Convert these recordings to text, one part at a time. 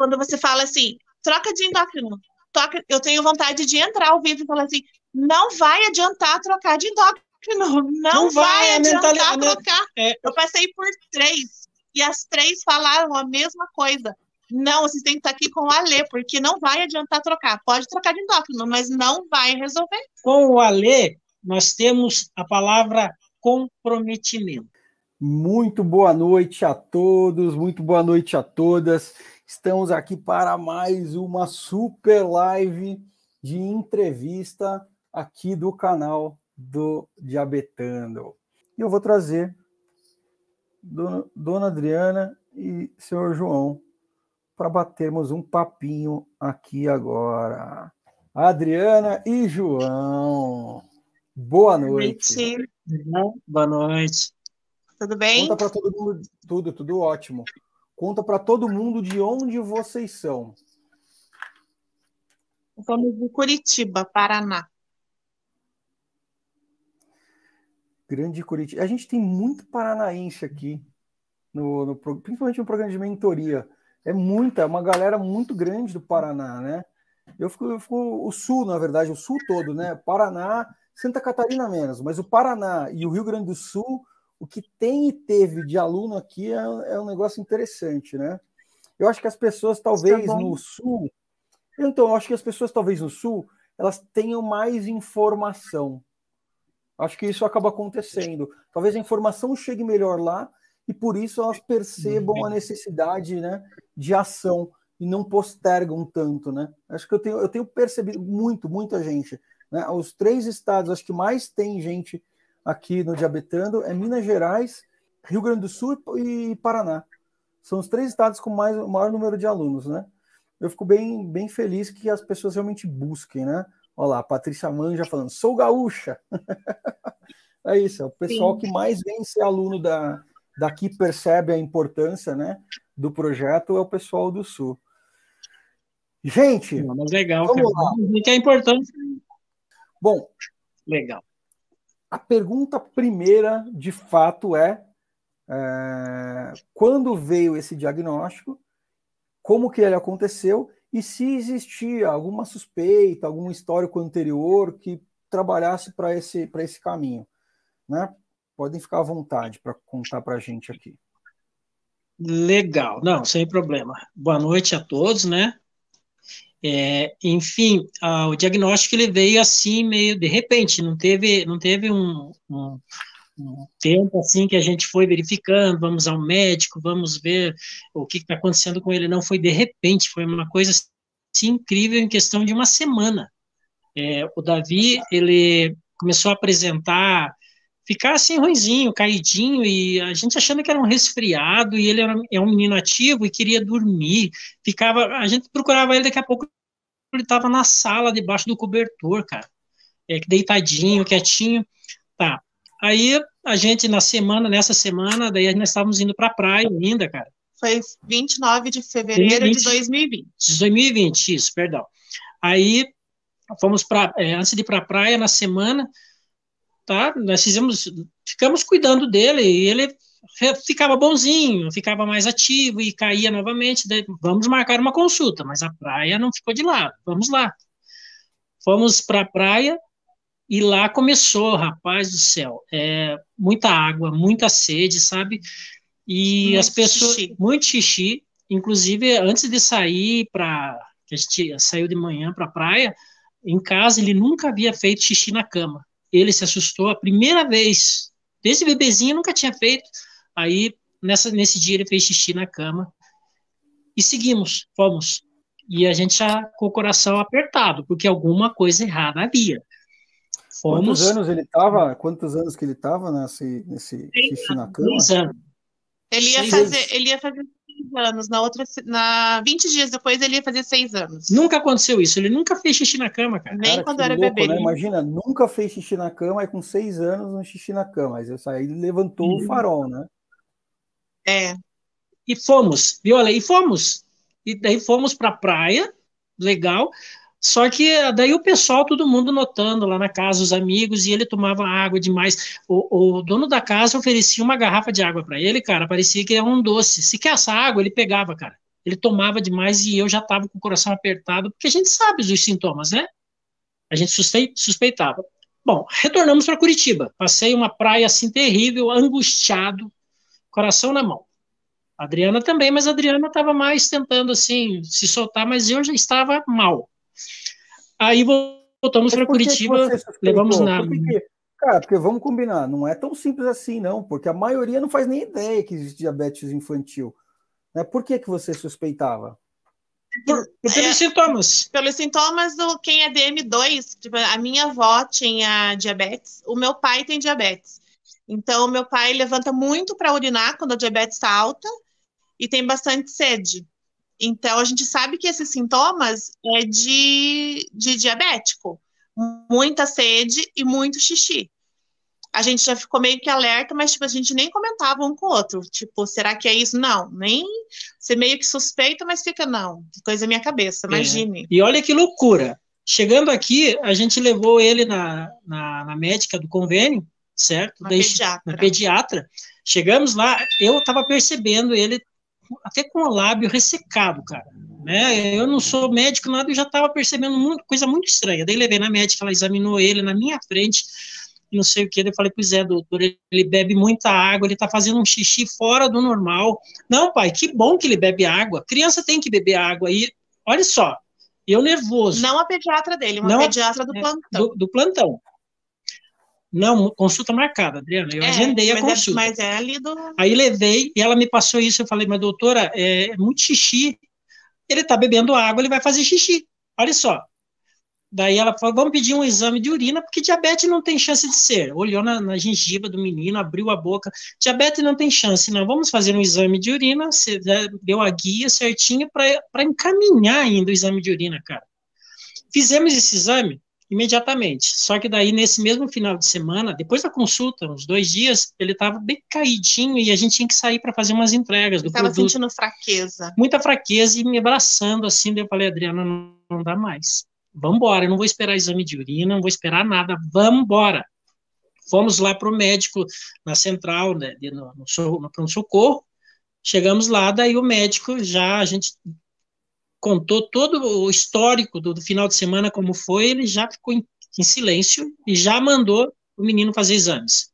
quando você fala assim, troca de endócrino. Toca, eu tenho vontade de entrar ao vivo e falar assim, não vai adiantar trocar de endócrino. Não, não vai, vai adiantar trocar. É. Eu passei por três e as três falaram a mesma coisa. Não, vocês têm que estar aqui com o Alê, porque não vai adiantar trocar. Pode trocar de endócrino, mas não vai resolver. Com o Alê, nós temos a palavra comprometimento. Muito boa noite a todos, muito boa noite a todas. Estamos aqui para mais uma super live de entrevista aqui do canal do Diabetando. E eu vou trazer Dona, Dona Adriana e senhor João para batermos um papinho aqui agora. Adriana e João, boa noite. Boa noite. Tudo bem? Conta para todo mundo, tudo, tudo ótimo. Conta para todo mundo de onde vocês são. Somos de Curitiba, Paraná. Grande Curitiba. A gente tem muito paranaense aqui, no, no, principalmente no programa de mentoria. É muita, uma galera muito grande do Paraná, né? Eu fico, eu fico o sul, na verdade, o sul todo, né? Paraná, Santa Catarina menos, mas o Paraná e o Rio Grande do Sul, o que tem e teve de aluno aqui é, é um negócio interessante, né? Eu acho que as pessoas, talvez tá no sul, então, eu acho que as pessoas, talvez no sul, elas tenham mais informação Acho que isso acaba acontecendo. Talvez a informação chegue melhor lá e por isso elas percebam a necessidade né, de ação e não postergam tanto, né? Acho que eu tenho, eu tenho percebido muito, muita gente. Né? Os três estados, acho que mais tem gente aqui no Diabetando é Minas Gerais, Rio Grande do Sul e Paraná. São os três estados com mais, o maior número de alunos, né? Eu fico bem, bem feliz que as pessoas realmente busquem, né? Olha lá, Patrícia Manja falando, sou gaúcha. é isso, é o pessoal Sim. que mais vem ser aluno da, daqui percebe a importância né, do projeto, é o pessoal do Sul. Gente, Não, mas legal, vamos cara. lá. que é importante. Bom, legal. A pergunta primeira, de fato, é, é quando veio esse diagnóstico, como que ele aconteceu e se existia alguma suspeita, algum histórico anterior que trabalhasse para esse, esse caminho. Né? Podem ficar à vontade para contar para a gente aqui. Legal, não, sem problema. Boa noite a todos, né? É, enfim, o diagnóstico ele veio assim meio de repente, não teve, não teve um, um, um tempo assim que a gente foi verificando, vamos ao médico, vamos ver o que está acontecendo com ele. Não foi de repente, foi uma coisa assim, incrível em questão de uma semana. É, o Davi, ele começou a apresentar, ficar assim ruizinho, caidinho, e a gente achando que era um resfriado, e ele era, é um menino ativo e queria dormir, ficava, a gente procurava ele, daqui a pouco ele estava na sala, debaixo do cobertor, cara, é, deitadinho, quietinho, tá, Aí a gente, na semana, nessa semana, daí nós estávamos indo para a praia ainda, cara. Foi 29 de fevereiro 2020, de 2020. 2020, isso, perdão. Aí fomos para, é, antes de ir para a praia, na semana, tá? Nós fizemos, ficamos cuidando dele e ele ficava bonzinho, ficava mais ativo e caía novamente. Daí, vamos marcar uma consulta, mas a praia não ficou de lado. Vamos lá. Fomos para a praia, e lá começou, rapaz do céu, é, muita água, muita sede, sabe? E muito as pessoas, xixi. muito xixi, inclusive antes de sair para, a gente saiu de manhã para a praia, em casa ele nunca havia feito xixi na cama. Ele se assustou a primeira vez, desde bebezinho nunca tinha feito. Aí nessa, nesse dia ele fez xixi na cama e seguimos, fomos. E a gente já com o coração apertado, porque alguma coisa errada havia. Fomos... Quantos anos ele estava? Quantos anos que ele estava nesse, nesse xixi na cama? Ele ia, fazer, ele ia fazer anos. Na outra, na 20 dias depois, ele ia fazer seis anos. Nunca aconteceu isso. Ele nunca fez xixi na cama, cara. Nem cara, quando era louco, bebê. Né? Imagina, nunca fez xixi na cama, e com seis anos, um xixi na cama. Aí ele levantou o farol, né? É. E fomos, viu? E fomos. E daí fomos pra praia, legal. Só que daí o pessoal, todo mundo notando lá na casa, os amigos, e ele tomava água demais. O, o dono da casa oferecia uma garrafa de água para ele, cara, parecia que era um doce. Se quer essa água, ele pegava, cara. ele tomava demais e eu já estava com o coração apertado, porque a gente sabe os sintomas, né? A gente suspeitava. Bom, retornamos para Curitiba. Passei uma praia assim terrível, angustiado, coração na mão. A Adriana também, mas a Adriana estava mais tentando assim se soltar, mas eu já estava mal. Aí voltamos para Curitiba, levamos na. Por que, cara, porque vamos combinar, não é tão simples assim, não, porque a maioria não faz nem ideia que existe diabetes infantil. Né? Por que, que você suspeitava? Por, por pelos é, sintomas. Pelos sintomas do quem é DM2. Tipo, a minha avó tinha diabetes, o meu pai tem diabetes. Então, meu pai levanta muito para urinar quando a diabetes está alta e tem bastante sede. Então, a gente sabe que esses sintomas é de, de diabético. Muita sede e muito xixi a gente já ficou meio que alerta, mas tipo, a gente nem comentava um com o outro. Tipo, será que é isso? Não, nem você meio que suspeita, mas fica, não, coisa minha cabeça, é. imagine. É. E olha que loucura. Chegando aqui, a gente levou ele na, na, na médica do convênio, certo? Na pediatra. Na pediatra. Chegamos lá, eu estava percebendo ele até com o lábio ressecado, cara. Né? Eu não sou médico, nada, eu já estava percebendo muito, coisa muito estranha. Daí levei na médica, ela examinou ele na minha frente não sei o que. Eu falei, pois é, doutor, ele bebe muita água, ele está fazendo um xixi fora do normal. Não, pai, que bom que ele bebe água. Criança tem que beber água. E olha só, eu nervoso. Não a pediatra dele, uma não pediatra do é, plantão. Do, do, plantão. Não, consulta marcada, Adriana. Eu é, agendei a é, consulta. É, mas é ali do. Aí levei e ela me passou isso. Eu falei, mas doutora, é, é muito xixi. Ele está bebendo água, ele vai fazer xixi. Olha só, Daí ela falou, vamos pedir um exame de urina, porque diabetes não tem chance de ser. Olhou na, na gengiva do menino, abriu a boca. Diabetes não tem chance, não. Vamos fazer um exame de urina. Você deu a guia certinha para encaminhar ainda o exame de urina, cara. Fizemos esse exame imediatamente. Só que daí, nesse mesmo final de semana, depois da consulta, uns dois dias, ele estava bem caidinho e a gente tinha que sair para fazer umas entregas do Estava sentindo fraqueza. Muita fraqueza e me abraçando assim. Daí eu falei, Adriana, não, não dá mais vamos embora, eu não vou esperar exame de urina, não vou esperar nada, vamos embora. Fomos lá para o médico na central, né, no, no, no pronto-socorro, chegamos lá, daí o médico já, a gente contou todo o histórico do, do final de semana, como foi, ele já ficou em, em silêncio e já mandou o menino fazer exames.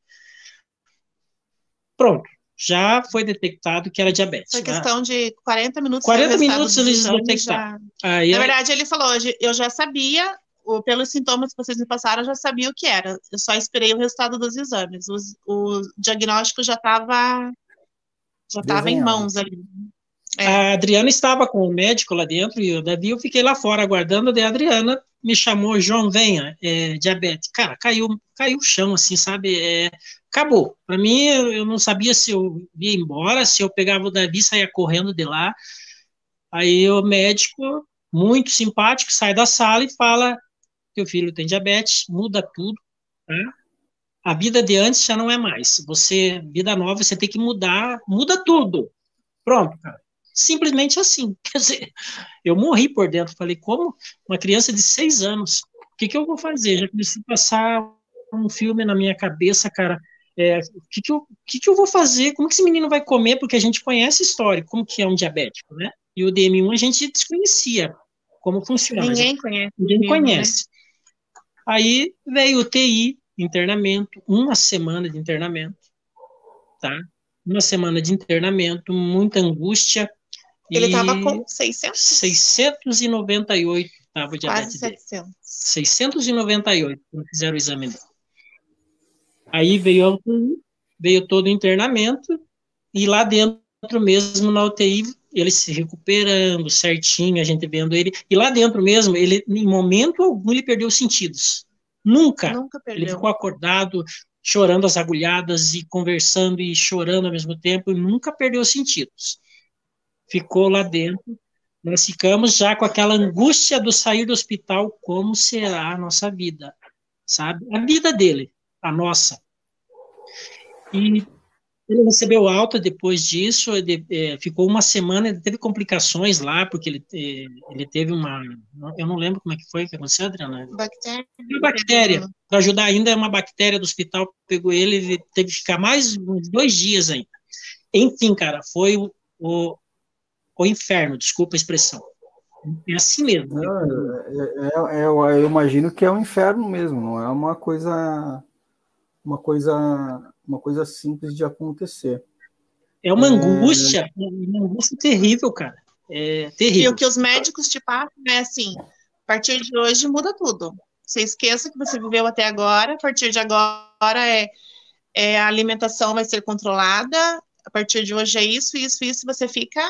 Pronto já foi detectado que era diabetes. Foi né? questão de 40 minutos. 40 minutos eles detectaram. Já... Na verdade, ele falou, eu já sabia, pelos sintomas que vocês me passaram, eu já sabia o que era. Eu só esperei o resultado dos exames. O, o diagnóstico já estava já estava em mãos ali. A Adriana estava com o médico lá dentro e o Davi eu fiquei lá fora aguardando, daí a Adriana me chamou, João, venha, é, diabetes. Cara, caiu, caiu o chão, assim, sabe? É, acabou. Para mim, eu não sabia se eu ia embora, se eu pegava o Davi e saía correndo de lá. Aí o médico, muito simpático, sai da sala e fala: teu filho tem diabetes, muda tudo, tá? A vida de antes já não é mais. Você, vida nova, você tem que mudar, muda tudo. Pronto, cara. Simplesmente assim. Quer dizer, eu morri por dentro. Falei, como uma criança de seis anos? O que, que eu vou fazer? Já comecei a passar um filme na minha cabeça, cara é, o que que, eu, que, que eu vou fazer, como que esse menino vai comer, porque a gente conhece a história, como que é um diabético, né? E o DM1 a gente desconhecia como funciona. Ninguém conhece. Ninguém né? conhece. Né? Aí veio o TI, internamento, uma semana de internamento, tá? Uma semana de internamento, muita angústia. Ele estava com 600? 698 estava diabetes Quase 700. dele. 698, quando fizeram o exame dele. Aí veio veio todo o internamento, e lá dentro mesmo na UTI, ele se recuperando certinho, a gente vendo ele, e lá dentro mesmo, ele, em momento algum, ele perdeu os sentidos. Nunca. Nunca perdeu. Ele ficou acordado, chorando as agulhadas e conversando e chorando ao mesmo tempo, e nunca perdeu os sentidos. Ficou lá dentro. Nós ficamos já com aquela angústia do sair do hospital, como será a nossa vida, sabe? A vida dele a nossa. E ele recebeu alta depois disso, ele, é, ficou uma semana, ele teve complicações lá, porque ele, é, ele teve uma. Eu não lembro como é que foi que aconteceu, Adriana. Bactéria. Uma bactéria. Para ajudar ainda, uma bactéria do hospital pegou ele, ele teve que ficar mais uns dois dias ainda. Enfim, cara, foi o, o o inferno, desculpa a expressão. É assim mesmo. É, é, é, eu imagino que é um inferno mesmo, não é uma coisa uma coisa uma coisa simples de acontecer. É uma angústia, uma angústia terrível, cara. É terrível. E o que os médicos te passam é assim: a partir de hoje muda tudo. Você esqueça que você viveu até agora, a partir de agora é, é a alimentação vai ser controlada, a partir de hoje é isso, isso, isso, você fica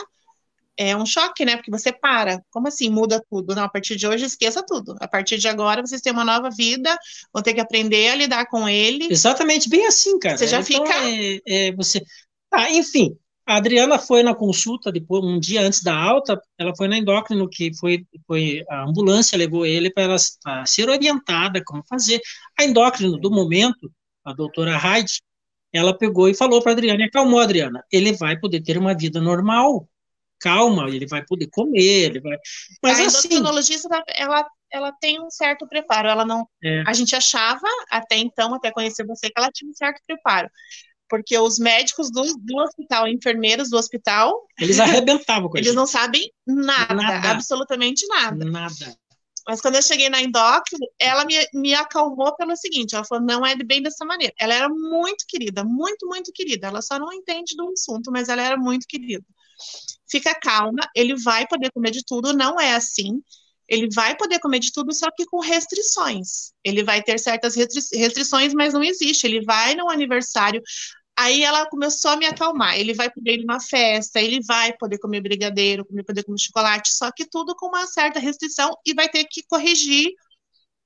é um choque, né? Porque você para. Como assim muda tudo? Não, a partir de hoje esqueça tudo. A partir de agora vocês têm uma nova vida, vão ter que aprender a lidar com ele. Exatamente, bem assim, cara. Você já então, fica. É, é, você. Ah, enfim, a Adriana foi na consulta depois, um dia antes da alta, ela foi na endócrino, que foi, foi a ambulância levou ele para ela ser orientada como fazer. A endócrino do momento, a doutora Hyde, ela pegou e falou para a Adriana, e acalmou Adriana, ele vai poder ter uma vida normal, calma, ele vai poder comer, ele vai. Mas a assim, endocrinologista ela ela tem um certo preparo, ela não. É. A gente achava até então, até conhecer você, que ela tinha um certo preparo. Porque os médicos do, do hospital, enfermeiros do hospital. Eles arrebentavam com Eles não sabem nada, nada, absolutamente nada. Nada. Mas quando eu cheguei na endócrino, ela me, me acalmou pelo seguinte: ela falou, não é bem dessa maneira. Ela era muito querida, muito, muito querida. Ela só não entende do assunto, mas ela era muito querida fica calma, ele vai poder comer de tudo, não é assim. Ele vai poder comer de tudo, só que com restrições. Ele vai ter certas restri restrições, mas não existe. Ele vai no aniversário. Aí ela começou a me acalmar. Ele vai poder ir numa festa, ele vai poder comer brigadeiro, poder comer chocolate, só que tudo com uma certa restrição e vai ter que corrigir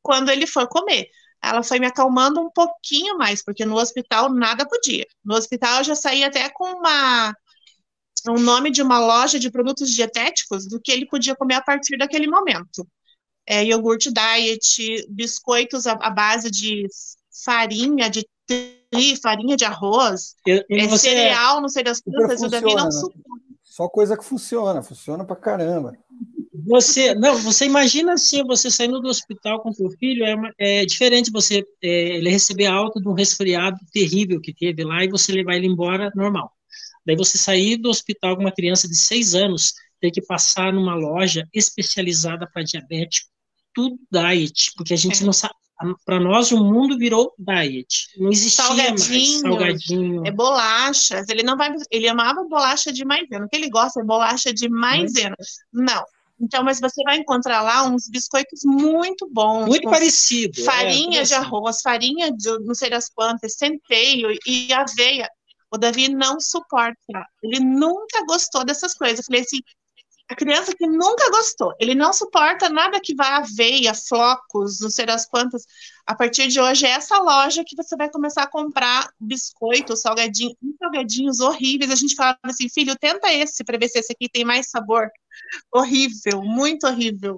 quando ele for comer. Ela foi me acalmando um pouquinho mais, porque no hospital nada podia. No hospital eu já saí até com uma o nome de uma loja de produtos dietéticos do que ele podia comer a partir daquele momento. É, iogurte diet, biscoitos à, à base de farinha, de tri, farinha de arroz, eu, é, cereal, não sei das coisas, o Davi não né? suporta. Só coisa que funciona, funciona pra caramba. Você, não, você imagina assim, você saindo do hospital com seu filho, é, uma, é diferente você é, ele receber alta de um resfriado terrível que teve lá e você levar ele embora normal. Daí você sair do hospital com uma criança de seis anos, ter que passar numa loja especializada para diabético, tudo diet, porque a gente é. não sabe. Para nós, o mundo virou diet. Não existia salgadinho, mais salgadinho. É bolachas. Ele não vai. Ele amava bolacha de maisena. O que ele gosta é bolacha de maisena. Não. Então, mas você vai encontrar lá uns biscoitos muito bons. Muito parecido. É, farinha é, de arroz, farinha de não sei das quantas, centeio e aveia. O Davi não suporta. Ele nunca gostou dessas coisas. Eu falei assim, a criança que nunca gostou, ele não suporta nada que vá aveia, flocos, não sei das quantas. A partir de hoje é essa loja que você vai começar a comprar biscoito, salgadinho, salgadinhos horríveis. A gente fala assim, filho, tenta esse para ver se esse aqui tem mais sabor. Horrível, muito horrível.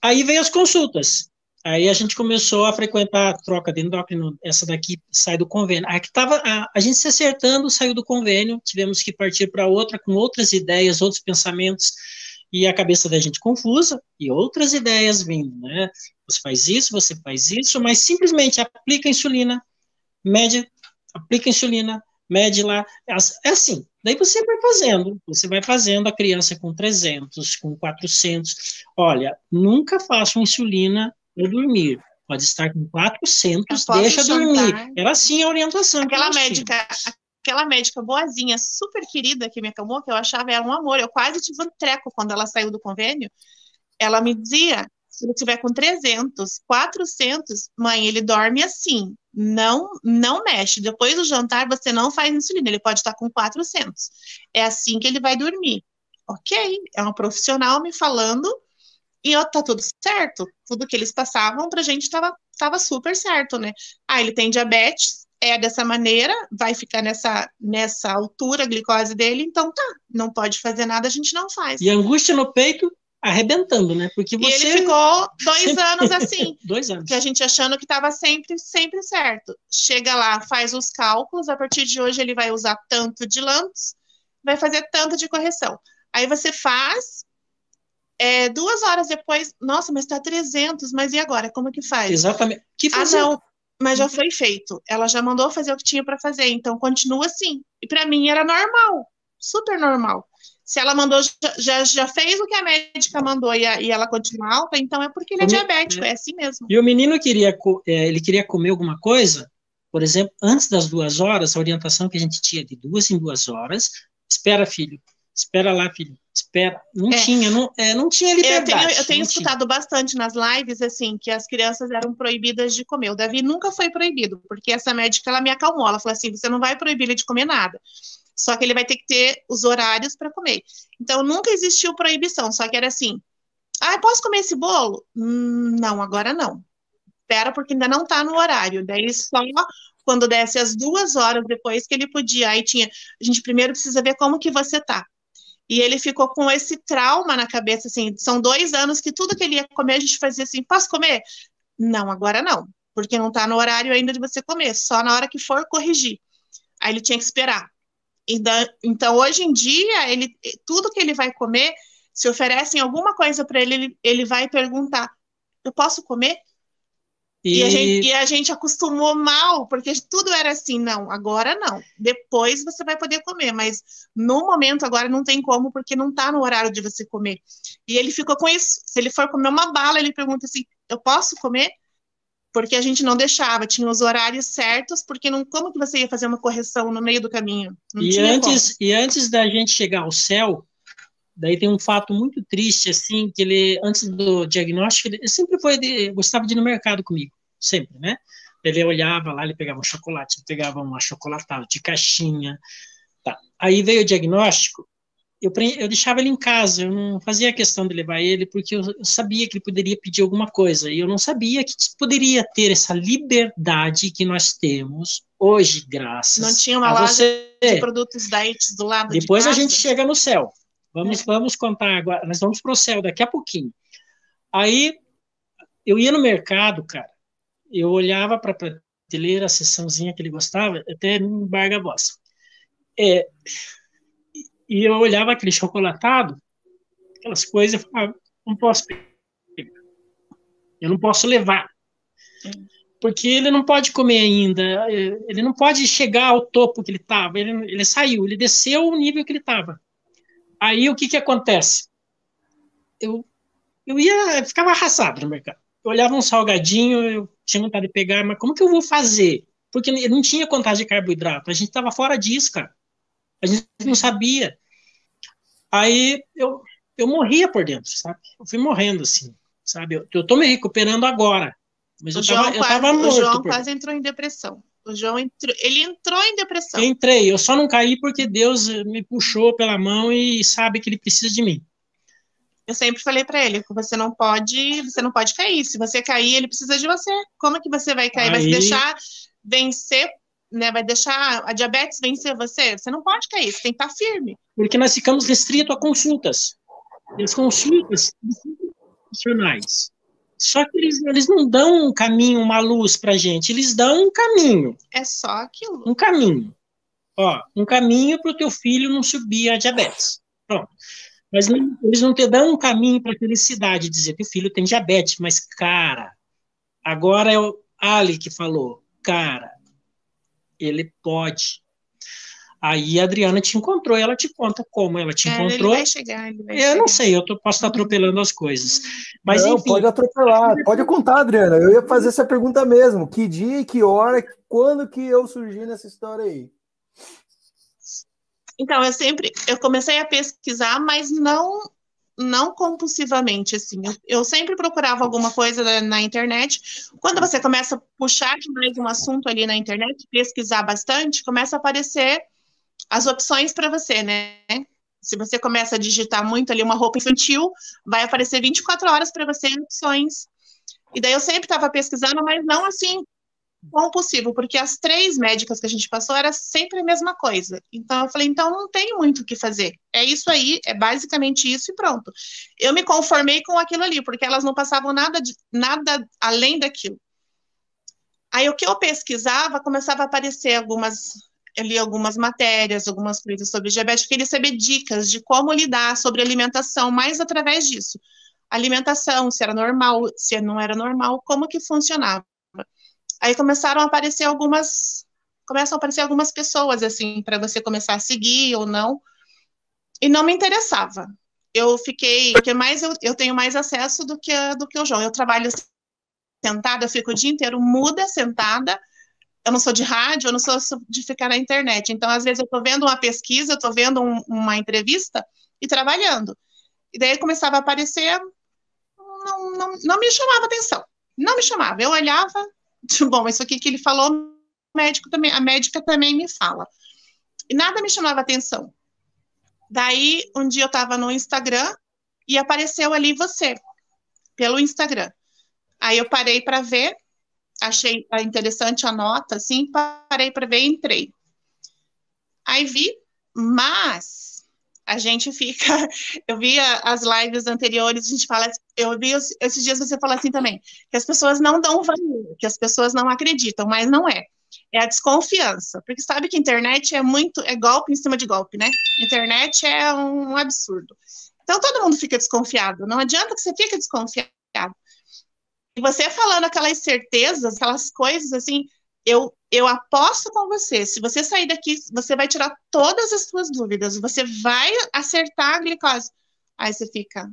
Aí vem as consultas. Aí a gente começou a frequentar a troca de endócrino, essa daqui sai do convênio. Aqui estava a, a, gente se acertando, saiu do convênio, tivemos que partir para outra com outras ideias, outros pensamentos, e a cabeça da gente confusa, e outras ideias vindo, né? Você faz isso, você faz isso, mas simplesmente aplica insulina, mede, aplica insulina, mede lá, é assim, daí você vai fazendo, você vai fazendo a criança com 300, com 400, olha, nunca faça insulina eu dormir. Pode estar com 400, deixa jantar. dormir. Era assim a orientação. Aquela médica, aquela médica boazinha, super querida que me acalmou, que eu achava era um amor. Eu quase tive um treco quando ela saiu do convênio. Ela me dizia: se ele tiver com 300, 400, mãe, ele dorme assim. Não, não mexe. Depois do jantar, você não faz insulina. Ele pode estar com 400. É assim que ele vai dormir. Ok, é uma profissional me falando e ó, tá tudo certo. Tudo que eles passavam pra gente tava, tava super certo, né? Ah, ele tem diabetes, é dessa maneira, vai ficar nessa, nessa altura a glicose dele, então tá, não pode fazer nada, a gente não faz. E angústia no peito arrebentando, né? Porque você... E ele ficou dois sempre... anos assim. dois anos. Que a gente achando que estava sempre, sempre certo. Chega lá, faz os cálculos, a partir de hoje ele vai usar tanto de lantos, vai fazer tanto de correção. Aí você faz, é, duas horas depois, nossa, mas está 300, mas e agora? Como que faz? Exatamente. Que ah, não, mas já foi feito. Ela já mandou fazer o que tinha para fazer, então continua assim. E para mim era normal, super normal. Se ela mandou, já, já fez o que a médica mandou e, a, e ela continua alta, então é porque ele é diabético, é. é assim mesmo. E o menino queria, é, ele queria comer alguma coisa, por exemplo, antes das duas horas, a orientação que a gente tinha de duas em duas horas, espera, filho, espera lá, filho, espera. Não é. tinha, não, é, não tinha liberdade. Eu tenho, eu tenho escutado tinha. bastante nas lives, assim, que as crianças eram proibidas de comer. O Davi nunca foi proibido, porque essa médica, ela me acalmou, ela falou assim, você não vai proibir ele de comer nada. Só que ele vai ter que ter os horários para comer. Então, nunca existiu proibição, só que era assim, ah, posso comer esse bolo? Hum, não, agora não. Espera, porque ainda não está no horário. Daí só quando desce as duas horas depois que ele podia. Aí tinha, a gente primeiro precisa ver como que você tá. E ele ficou com esse trauma na cabeça, assim, são dois anos que tudo que ele ia comer, a gente fazia assim, posso comer? Não, agora não, porque não está no horário ainda de você comer, só na hora que for corrigir. Aí ele tinha que esperar. Então, hoje em dia, ele, tudo que ele vai comer, se oferecem alguma coisa para ele, ele, ele vai perguntar: eu posso comer? E... E, a gente, e, a gente, acostumou mal, porque tudo era assim, não, agora não. Depois você vai poder comer, mas no momento agora não tem como, porque não está no horário de você comer. E ele ficou com isso. Se ele for comer uma bala, ele pergunta assim: eu posso comer? Porque a gente não deixava, tinha os horários certos, porque não, como que você ia fazer uma correção no meio do caminho? Não e, antes, e antes da gente chegar ao céu, daí tem um fato muito triste, assim, que ele, antes do diagnóstico, ele sempre foi, de, gostava de ir no mercado comigo, sempre, né? Ele olhava lá, ele pegava um chocolate, ele pegava um achocolatado de caixinha, tá. Aí veio o diagnóstico, eu, eu deixava ele em casa, eu não fazia questão de levar ele, porque eu, eu sabia que ele poderia pedir alguma coisa, e eu não sabia que poderia ter essa liberdade que nós temos hoje, graças Não tinha uma loja você. de produtos diet do lado Depois de a gente chega no céu. Vamos, vamos contar agora, nós vamos para o céu daqui a pouquinho. Aí, eu ia no mercado, cara, eu olhava para a prateleira, a sessãozinha que ele gostava, até no Barga Boss. É, e eu olhava aquele chocolatado, aquelas coisas, eu falava, não posso pegar. Eu não posso levar. Porque ele não pode comer ainda, ele não pode chegar ao topo que ele estava, ele, ele saiu, ele desceu o nível que ele estava. Aí o que que acontece? Eu, eu ia, ficava arrasado no mercado. Eu olhava um salgadinho, eu tinha vontade de pegar, mas como que eu vou fazer? Porque não tinha contagem de carboidrato, a gente estava fora disso, cara. A gente não sabia. Aí eu, eu morria por dentro, sabe? Eu fui morrendo assim, sabe? Eu, eu tô me recuperando agora. Mas o eu, João tava, quase, eu tava morto. O João quase entrou em depressão. O João entrou, ele entrou em depressão. Entrei, eu só não caí porque Deus me puxou pela mão e sabe que ele precisa de mim. Eu sempre falei para ele que você não pode, você não pode cair. Se você cair, ele precisa de você. Como é que você vai cair? Aí... Vai se deixar vencer, né? Vai deixar a diabetes vencer você? Você não pode cair, você tem que estar firme. Porque nós ficamos restritos a consultas. E as consultas profissionais. Só que eles, eles não dão um caminho, uma luz para gente, eles dão um caminho. É só aquilo. Um caminho. Ó, um caminho para o teu filho não subir a diabetes. Pronto. Mas não, eles não te dão um caminho para a felicidade, dizer que o filho tem diabetes, mas, cara, agora é o Ali que falou, cara, ele pode. Aí a Adriana te encontrou e ela te conta como ela te é, encontrou. Ele vai chegar, ele vai eu chegar. não sei, eu tô, posso estar atropelando as coisas. Mas não, enfim. Pode atropelar, pode contar, Adriana. Eu ia fazer essa pergunta mesmo. Que dia e que hora, quando que eu surgi nessa história aí? Então, eu sempre, eu comecei a pesquisar, mas não não compulsivamente, assim. Eu, eu, sempre procurava alguma coisa na, na, internet. Quando você começa a puxar mais um assunto ali na internet, pesquisar bastante, começa a aparecer as opções para você, né? Se você começa a digitar muito ali uma roupa infantil, vai aparecer 24 horas para você opções. E daí eu sempre estava pesquisando, mas não assim compulsivo, porque as três médicas que a gente passou era sempre a mesma coisa. Então eu falei, então não tem muito o que fazer. É isso aí, é basicamente isso e pronto. Eu me conformei com aquilo ali, porque elas não passavam nada de, nada além daquilo. Aí o que eu pesquisava começava a aparecer algumas eu li algumas matérias, algumas coisas sobre diabetes, queria saber dicas de como lidar sobre alimentação, mais através disso. Alimentação, se era normal, se não era normal, como que funcionava. Aí começaram a aparecer algumas, começam a aparecer algumas pessoas, assim, para você começar a seguir ou não. e não me interessava. Eu fiquei, porque mais eu, eu tenho mais acesso do que, do que o João. Eu trabalho sentada, fico o dia inteiro muda, sentada. Eu não sou de rádio, eu não sou de ficar na internet. Então, às vezes, eu estou vendo uma pesquisa, eu estou vendo um, uma entrevista e trabalhando. E daí começava a aparecer, não, não, não me chamava atenção. Não me chamava. Eu olhava, bom, isso aqui que ele falou, médico também, a médica também me fala. E nada me chamava atenção. Daí, um dia eu estava no Instagram e apareceu ali você, pelo Instagram. Aí eu parei para ver, achei interessante a nota, assim, parei para ver e entrei. Aí vi, mas a gente fica. Eu vi as lives anteriores, a gente fala. Eu vi esses dias você falar assim também, que as pessoas não dão valor, que as pessoas não acreditam, mas não é é a desconfiança, porque sabe que internet é muito, é golpe em cima de golpe, né? Internet é um absurdo. Então todo mundo fica desconfiado, não adianta que você fique desconfiado. E você falando aquelas certezas, aquelas coisas assim, eu, eu aposto com você, se você sair daqui, você vai tirar todas as suas dúvidas, você vai acertar a glicose. Aí você fica,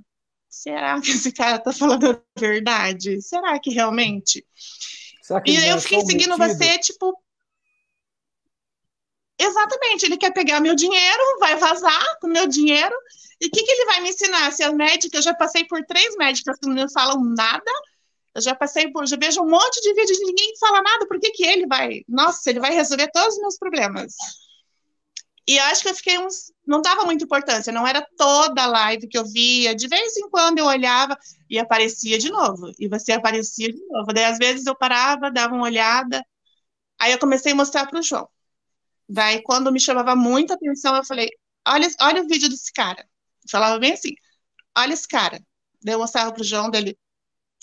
será que esse cara tá falando a verdade? Será que realmente? e eu fiquei seguindo você, tipo. Exatamente, ele quer pegar meu dinheiro, vai vazar com meu dinheiro. E o que, que ele vai me ensinar? Se a médica, eu já passei por três médicas que não falam nada. Eu já passei por, já vejo um monte de vídeos de ninguém fala nada. Por que, que ele vai? Nossa, ele vai resolver todos os meus problemas. E acho que eu fiquei uns. Não dava muita importância, não era toda a live que eu via. De vez em quando eu olhava e aparecia de novo. E você aparecia de novo. Daí, às vezes, eu parava, dava uma olhada. Aí eu comecei a mostrar para o João. Daí, quando me chamava muita atenção, eu falei: olha, olha o vídeo desse cara. Eu falava bem assim: olha esse cara. Daí eu mostrava para o João dele.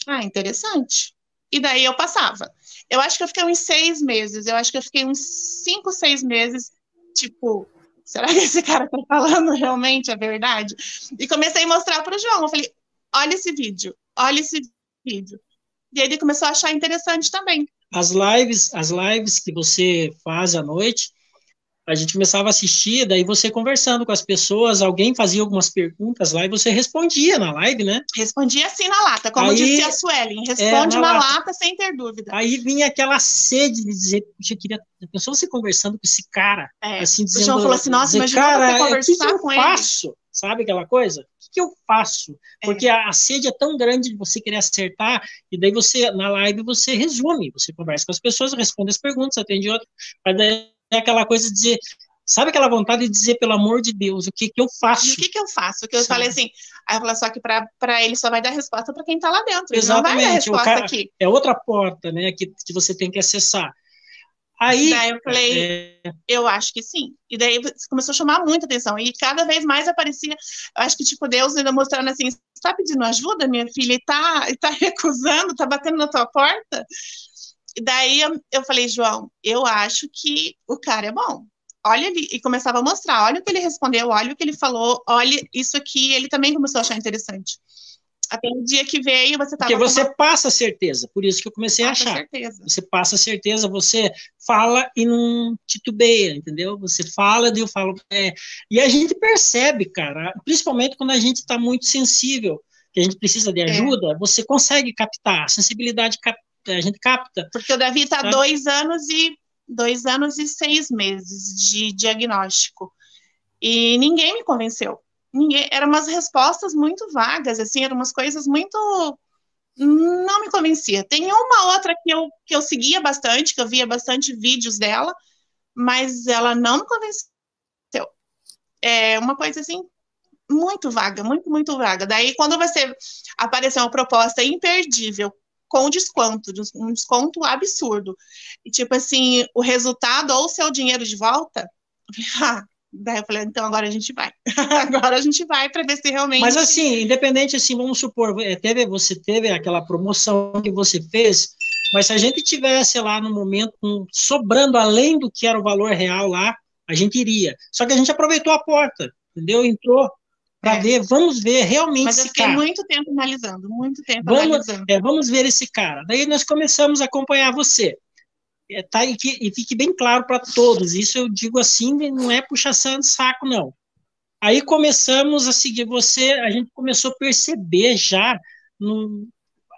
Ah, interessante. E daí eu passava. Eu acho que eu fiquei uns seis meses. Eu acho que eu fiquei uns cinco, seis meses, tipo, será que esse cara tá falando realmente a verdade? E comecei a mostrar para o João. Eu falei, olha esse vídeo, olha esse vídeo. E ele começou a achar interessante também. As lives, as lives que você faz à noite, a gente começava a assistir, daí você conversando com as pessoas, alguém fazia algumas perguntas lá e você respondia na live, né? Respondia assim na lata, como aí, disse a Suelen, é, responde é, na, na lata. lata. sem ter dúvida. Aí vinha aquela sede de dizer, eu queria, a pessoa você conversando com esse cara, é, assim, dizendo... O João falou assim, nossa, dizer, imagina cara, você conversar que com ele. faço? Sabe aquela coisa? O que, que eu faço? É. Porque é. a, a sede é tão grande de você querer acertar, e daí você, na live, você resume, você conversa com as pessoas, responde as perguntas, atende outras, mas daí é aquela coisa de dizer, sabe aquela vontade de dizer, pelo amor de Deus, o que que eu faço? O que que eu faço? Que eu falei assim, aí eu falei só que para ele só vai dar resposta para quem está lá dentro, Exatamente. não vai dar resposta cara, aqui. É outra porta, né, que, que você tem que acessar. Aí, daí eu falei, é... eu acho que sim. E daí começou a chamar muita atenção. E cada vez mais aparecia, eu acho que, tipo, Deus ainda mostrando assim, está pedindo ajuda, minha filha, e tá, e tá recusando, tá batendo na tua porta. E daí eu, eu falei, João, eu acho que o cara é bom. Olha ali, e começava a mostrar, olha o que ele respondeu, olha o que ele falou, olha isso aqui, ele também começou a achar interessante. Até o dia que veio, você estava. Porque você uma... passa certeza, por isso que eu comecei passa a achar. Certeza. Você passa certeza, você fala e não titubeia, entendeu? Você fala e eu falo. É... E a gente percebe, cara, principalmente quando a gente está muito sensível, que a gente precisa de é. ajuda, é. você consegue captar, a sensibilidade capta a gente capta. Porque o Davi está dois anos e dois anos e seis meses de diagnóstico. E ninguém me convenceu. Ninguém, eram umas respostas muito vagas, assim, eram umas coisas muito. Não me convencia. Tem uma outra que eu, que eu seguia bastante, que eu via bastante vídeos dela, mas ela não me convenceu. É uma coisa assim, muito vaga, muito, muito vaga. Daí, quando você aparecer uma proposta imperdível com desconto, um desconto absurdo. E tipo assim, o resultado ou o seu dinheiro de volta, ah, daí eu falei, então agora a gente vai. agora a gente vai para ver se realmente. Mas assim, independente assim, vamos supor, é, teve, você teve aquela promoção que você fez, mas se a gente tivesse lá no momento um, sobrando além do que era o valor real lá, a gente iria. Só que a gente aproveitou a porta, entendeu? Entrou, para é. ver, vamos ver realmente Mas eu fiquei cara. muito tempo analisando, muito tempo vamos, analisando. É, vamos ver esse cara. Daí nós começamos a acompanhar você. É, tá, e, que, e fique bem claro para todos, isso eu digo assim, não é puxação de saco, não. Aí começamos a seguir você, a gente começou a perceber já no,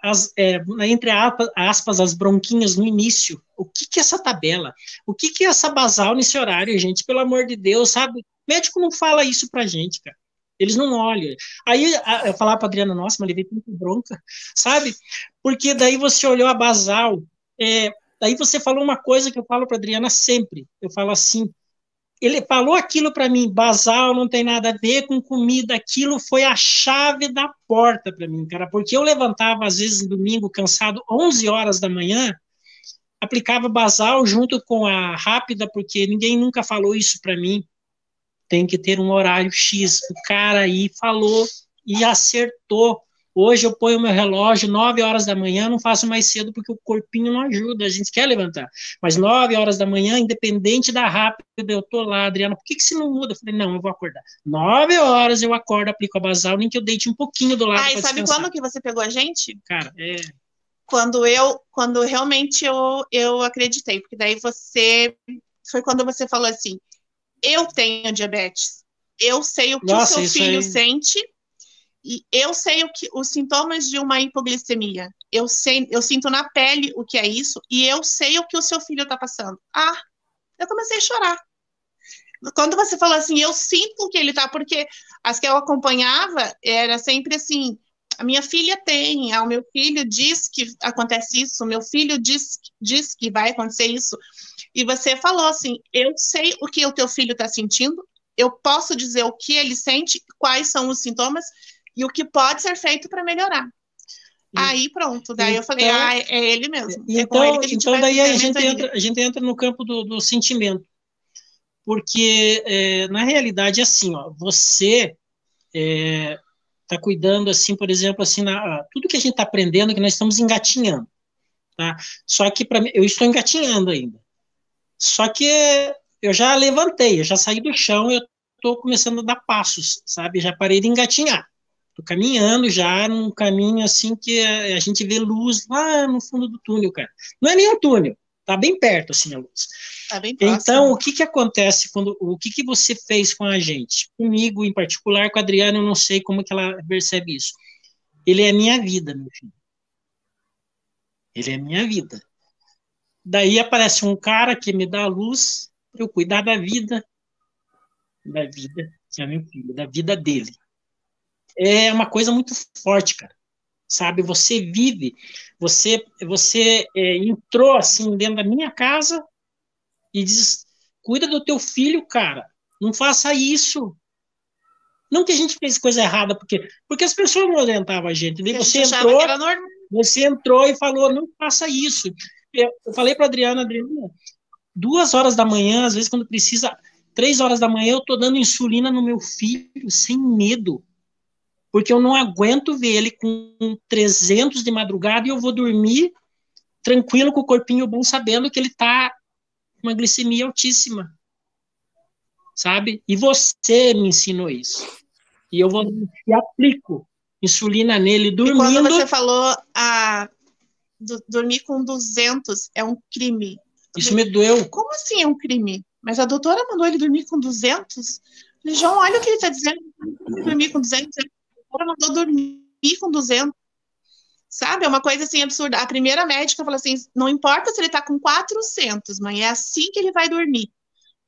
as, é, entre aspas, as bronquinhas no início. O que, que é essa tabela? O que, que é essa basal nesse horário, gente? Pelo amor de Deus, sabe? O médico não fala isso pra gente, cara. Eles não olham. Aí eu falava para Adriana, nossa, mas levei muito bronca, sabe? Porque daí você olhou a basal. É, daí você falou uma coisa que eu falo para Adriana sempre. Eu falo assim: ele falou aquilo para mim, basal não tem nada a ver com comida, aquilo foi a chave da porta para mim, cara, porque eu levantava às vezes no domingo cansado 11 horas da manhã, aplicava basal junto com a rápida, porque ninguém nunca falou isso para mim. Tem que ter um horário X. O cara aí falou e acertou. Hoje eu ponho meu relógio 9 horas da manhã, não faço mais cedo porque o corpinho não ajuda, a gente quer levantar. Mas 9 horas da manhã, independente da rápida, eu tô lá, Adriana, por que, que você não muda? Eu falei, não, eu vou acordar. 9 horas eu acordo, aplico a basal, nem que eu deite um pouquinho do lado. Ah, e sabe quando que você pegou a gente? Cara, é. Quando eu, quando realmente eu, eu acreditei, porque daí você, foi quando você falou assim, eu tenho diabetes, eu sei o que Nossa, o seu filho aí... sente, e eu sei o que, os sintomas de uma hipoglicemia. Eu sei, eu sinto na pele o que é isso e eu sei o que o seu filho está passando. Ah, eu comecei a chorar. Quando você falou assim, eu sinto o que ele está, porque as que eu acompanhava era sempre assim, a minha filha tem, ah, o meu filho diz que acontece isso, o meu filho diz, diz que vai acontecer isso. E você falou assim, eu sei o que o teu filho está sentindo, eu posso dizer o que ele sente, quais são os sintomas, e o que pode ser feito para melhorar. E, aí pronto, daí então, eu falei, então, ah, é ele mesmo. É então, é então daí a gente, entra, a gente entra no campo do, do sentimento. Porque, é, na realidade, é assim, ó, você está é, cuidando, assim, por exemplo, assim, na, tudo que a gente está aprendendo, que nós estamos engatinhando. Tá? Só que, para mim, eu estou engatinhando ainda. Só que eu já levantei, eu já saí do chão, eu estou começando a dar passos, sabe? Já parei de engatinhar. Tô caminhando já num caminho assim que a, gente vê luz lá no fundo do túnel, cara. Não é nem um túnel, tá bem perto assim a luz. Tá bem próximo. Então, o que que acontece quando o que que você fez com a gente? Comigo em particular, com a Adriana, eu não sei como que ela percebe isso. Ele é minha vida, meu filho. Ele é minha vida. Daí aparece um cara que me dá a luz para eu cuidar da vida da vida que é meu filho, da vida dele é uma coisa muito forte, cara. Sabe, você vive, você você é, entrou assim dentro da minha casa e diz: cuida do teu filho, cara. Não faça isso. Não que a gente fez coisa errada, porque porque as pessoas não orientavam a gente. Daí você entrou, você entrou e falou: não faça isso. Eu, falei para Adriana, Adriana, duas horas da manhã, às vezes quando precisa, três horas da manhã, eu tô dando insulina no meu filho sem medo porque eu não aguento ver ele com 300 de madrugada e eu vou dormir tranquilo com o corpinho bom, sabendo que ele está com uma glicemia altíssima. Sabe? E você me ensinou isso. E eu vou e aplico insulina nele dormindo. E quando você falou a do, dormir com 200 é um crime. Isso me doeu. Como assim é um crime? Mas a doutora mandou ele dormir com 200? João, olha o que ele está dizendo. Dormir com 200 é cara mandou dormir com 200. Sabe? É uma coisa assim absurda. A primeira médica falou assim: não importa se ele tá com 400, mãe, é assim que ele vai dormir.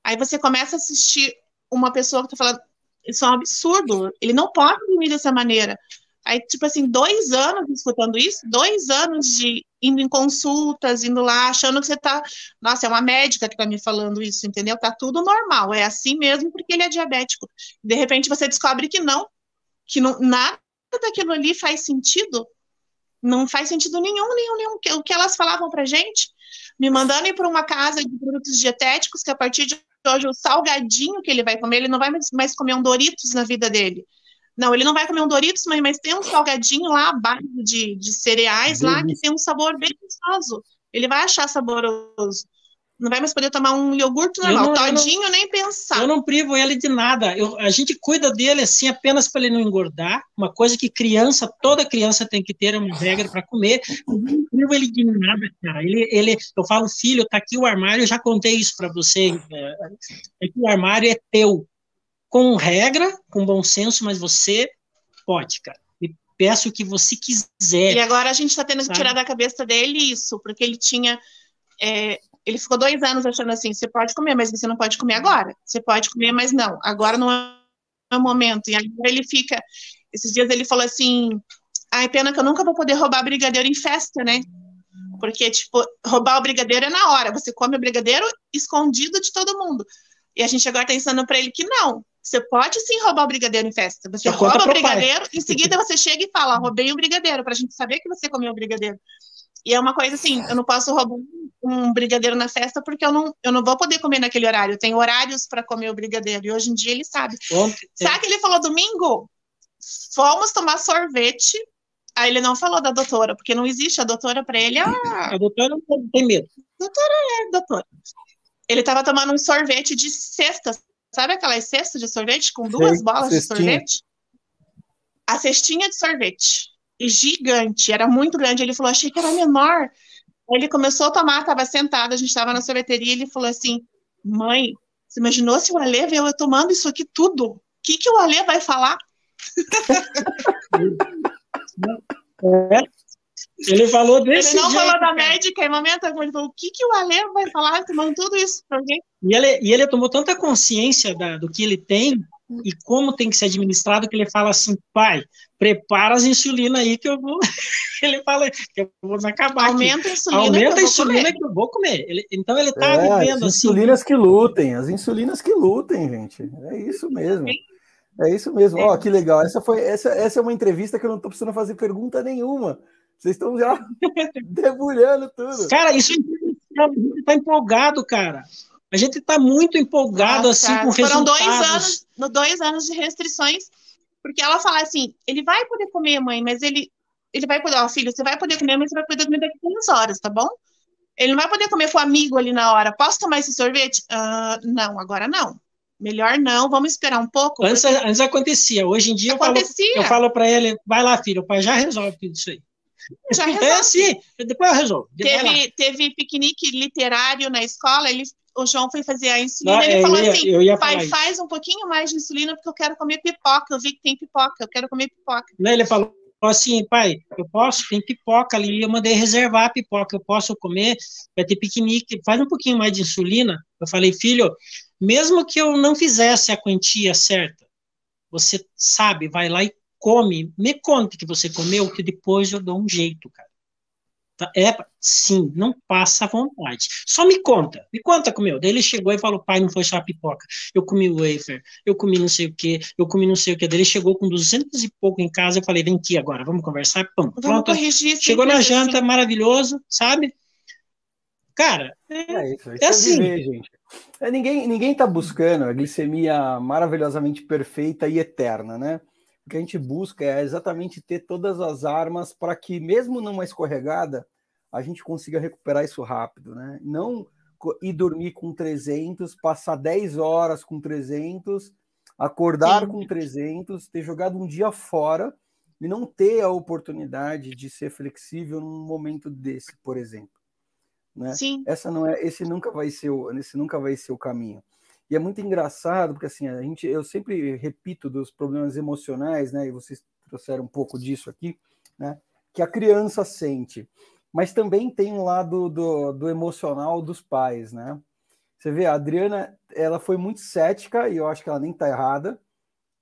Aí você começa a assistir uma pessoa que tá falando: isso é um absurdo, ele não pode dormir dessa maneira. Aí, tipo assim, dois anos escutando isso, dois anos de indo em consultas, indo lá, achando que você tá. Nossa, é uma médica que tá me falando isso, entendeu? Tá tudo normal, é assim mesmo porque ele é diabético. De repente você descobre que não, que não, nada daquilo ali faz sentido, não faz sentido nenhum, nenhum, nenhum. O que elas falavam pra gente, me mandando ir para uma casa de produtos dietéticos, que a partir de hoje o salgadinho que ele vai comer, ele não vai mais comer um Doritos na vida dele. Não, ele não vai comer um Doritos, mas, mas tem um salgadinho lá, à base de, de cereais lá, que tem um sabor bem gostoso. Ele vai achar saboroso não vai mais poder tomar um iogurte normal. Não, Todinho, nem pensar. Eu não privo ele de nada. Eu, a gente cuida dele assim apenas para ele não engordar. Uma coisa que criança, toda criança tem que ter uma regra para comer. Eu não privo ele de nada, cara. Ele, ele, eu falo, filho, tá aqui o armário, eu já contei isso para você. É, é que o armário é teu. Com regra, com bom senso, mas você pode, cara. E peço o que você quiser. E agora a gente está tendo que tirar da cabeça dele isso, porque ele tinha. É, ele ficou dois anos achando assim: você pode comer, mas você não pode comer agora. Você pode comer, mas não. Agora não é o momento. E agora ele fica. Esses dias ele falou assim: ai, pena que eu nunca vou poder roubar brigadeiro em festa, né? Porque, tipo, roubar o brigadeiro é na hora. Você come o brigadeiro escondido de todo mundo. E a gente agora está ensinando para ele que não. Você pode sim roubar o brigadeiro em festa. Você eu rouba o brigadeiro, em seguida você chega e fala: roubei o brigadeiro, para a gente saber que você comeu o brigadeiro. E é uma coisa assim: eu não posso roubar um brigadeiro na festa porque eu não, eu não vou poder comer naquele horário. Eu tenho horários para comer o brigadeiro. E hoje em dia ele sabe. Ontem, Sabe que ele falou domingo? Fomos tomar sorvete Aí ele não falou da doutora, porque não existe a doutora para ele. Ah, a doutora não tem medo. Doutora é doutora. Ele estava tomando um sorvete de cesta. Sabe aquelas cestas de sorvete com duas Sei, bolas cestinha. de sorvete? A cestinha de sorvete. Gigante, era muito grande. Ele falou, achei que era menor. Ele começou a tomar, estava sentado, a gente estava na sorveteria, ele falou assim: Mãe, você imaginou se o Alê veio eu tomando isso aqui tudo? O que, que o Alê vai falar? É. Ele falou desse Ele não jeito, falou da médica em momento algum. Ele falou, o que, que o Ale vai falar tomando tudo isso pra alguém? E ele, e ele tomou tanta consciência da, do que ele tem e como tem que ser administrado que ele fala assim, pai, prepara as insulina aí que eu vou... ele fala que eu vou acabar Aumenta aqui. a insulina Aumenta a insulina que eu vou comer. Ele, então ele tá é, vivendo as assim. As insulinas que lutem, as insulinas que lutem, gente. É isso mesmo. Sim. É isso mesmo. Ó, oh, que legal. Essa foi essa, essa é uma entrevista que eu não estou precisando fazer pergunta nenhuma. Vocês estão já debulhando tudo. Cara, isso a gente está empolgado, cara. A gente está muito empolgado Nossa, assim com Foram resultados. dois anos, no dois anos de restrições, porque ela fala assim, ele vai poder comer, mãe, mas ele ele vai poder, ó, filho, você vai poder comer, mas você vai poder comer daqui a 15 horas, tá bom? Ele não vai poder comer com o amigo ali na hora. Posso tomar esse sorvete? Uh, não, agora não melhor não, vamos esperar um pouco. Antes, porque... antes acontecia, hoje em dia acontecia. eu falo, para ele, vai lá, filho, o pai já resolve tudo isso aí. Já é resolve. É assim, depois eu resolvo. Teve, teve piquenique literário na escola, ele, o João foi fazer a insulina, não, ele falou ia, assim, pai, faz um pouquinho mais de insulina, porque eu quero comer pipoca, eu vi que tem pipoca, eu quero comer pipoca. Não, ele falou assim, pai, eu posso, tem pipoca ali, eu mandei reservar a pipoca, eu posso comer, vai ter piquenique, faz um pouquinho mais de insulina. Eu falei, filho, mesmo que eu não fizesse a quantia certa, você sabe, vai lá e come, me conte que você comeu, que depois eu dou um jeito, cara. Tá? É, sim, não passa vontade. Só me conta, me conta comeu. Daí ele chegou e falou, pai, não foi só a pipoca. Eu comi o wafer, eu comi não sei o que, eu comi não sei o que. Daí ele chegou com duzentos e pouco em casa, eu falei, vem aqui agora, vamos conversar, pum, pronto. Chegou na janta, assim. maravilhoso, sabe? Cara, é, é isso, isso é, é assim. Viver, gente. É, ninguém ninguém está buscando a glicemia maravilhosamente perfeita e eterna, né? O que a gente busca é exatamente ter todas as armas para que, mesmo numa escorregada, a gente consiga recuperar isso rápido, né? Não ir dormir com 300, passar 10 horas com 300, acordar Sim. com 300, ter jogado um dia fora e não ter a oportunidade de ser flexível num momento desse, por exemplo. Né? Sim. Essa não é, esse nunca vai ser o, esse nunca vai ser o caminho. E é muito engraçado porque assim a gente, eu sempre repito dos problemas emocionais, né? E vocês trouxeram um pouco disso aqui, né? Que a criança sente, mas também tem um lado do, do emocional dos pais, né? Você vê, a Adriana, ela foi muito cética e eu acho que ela nem tá errada,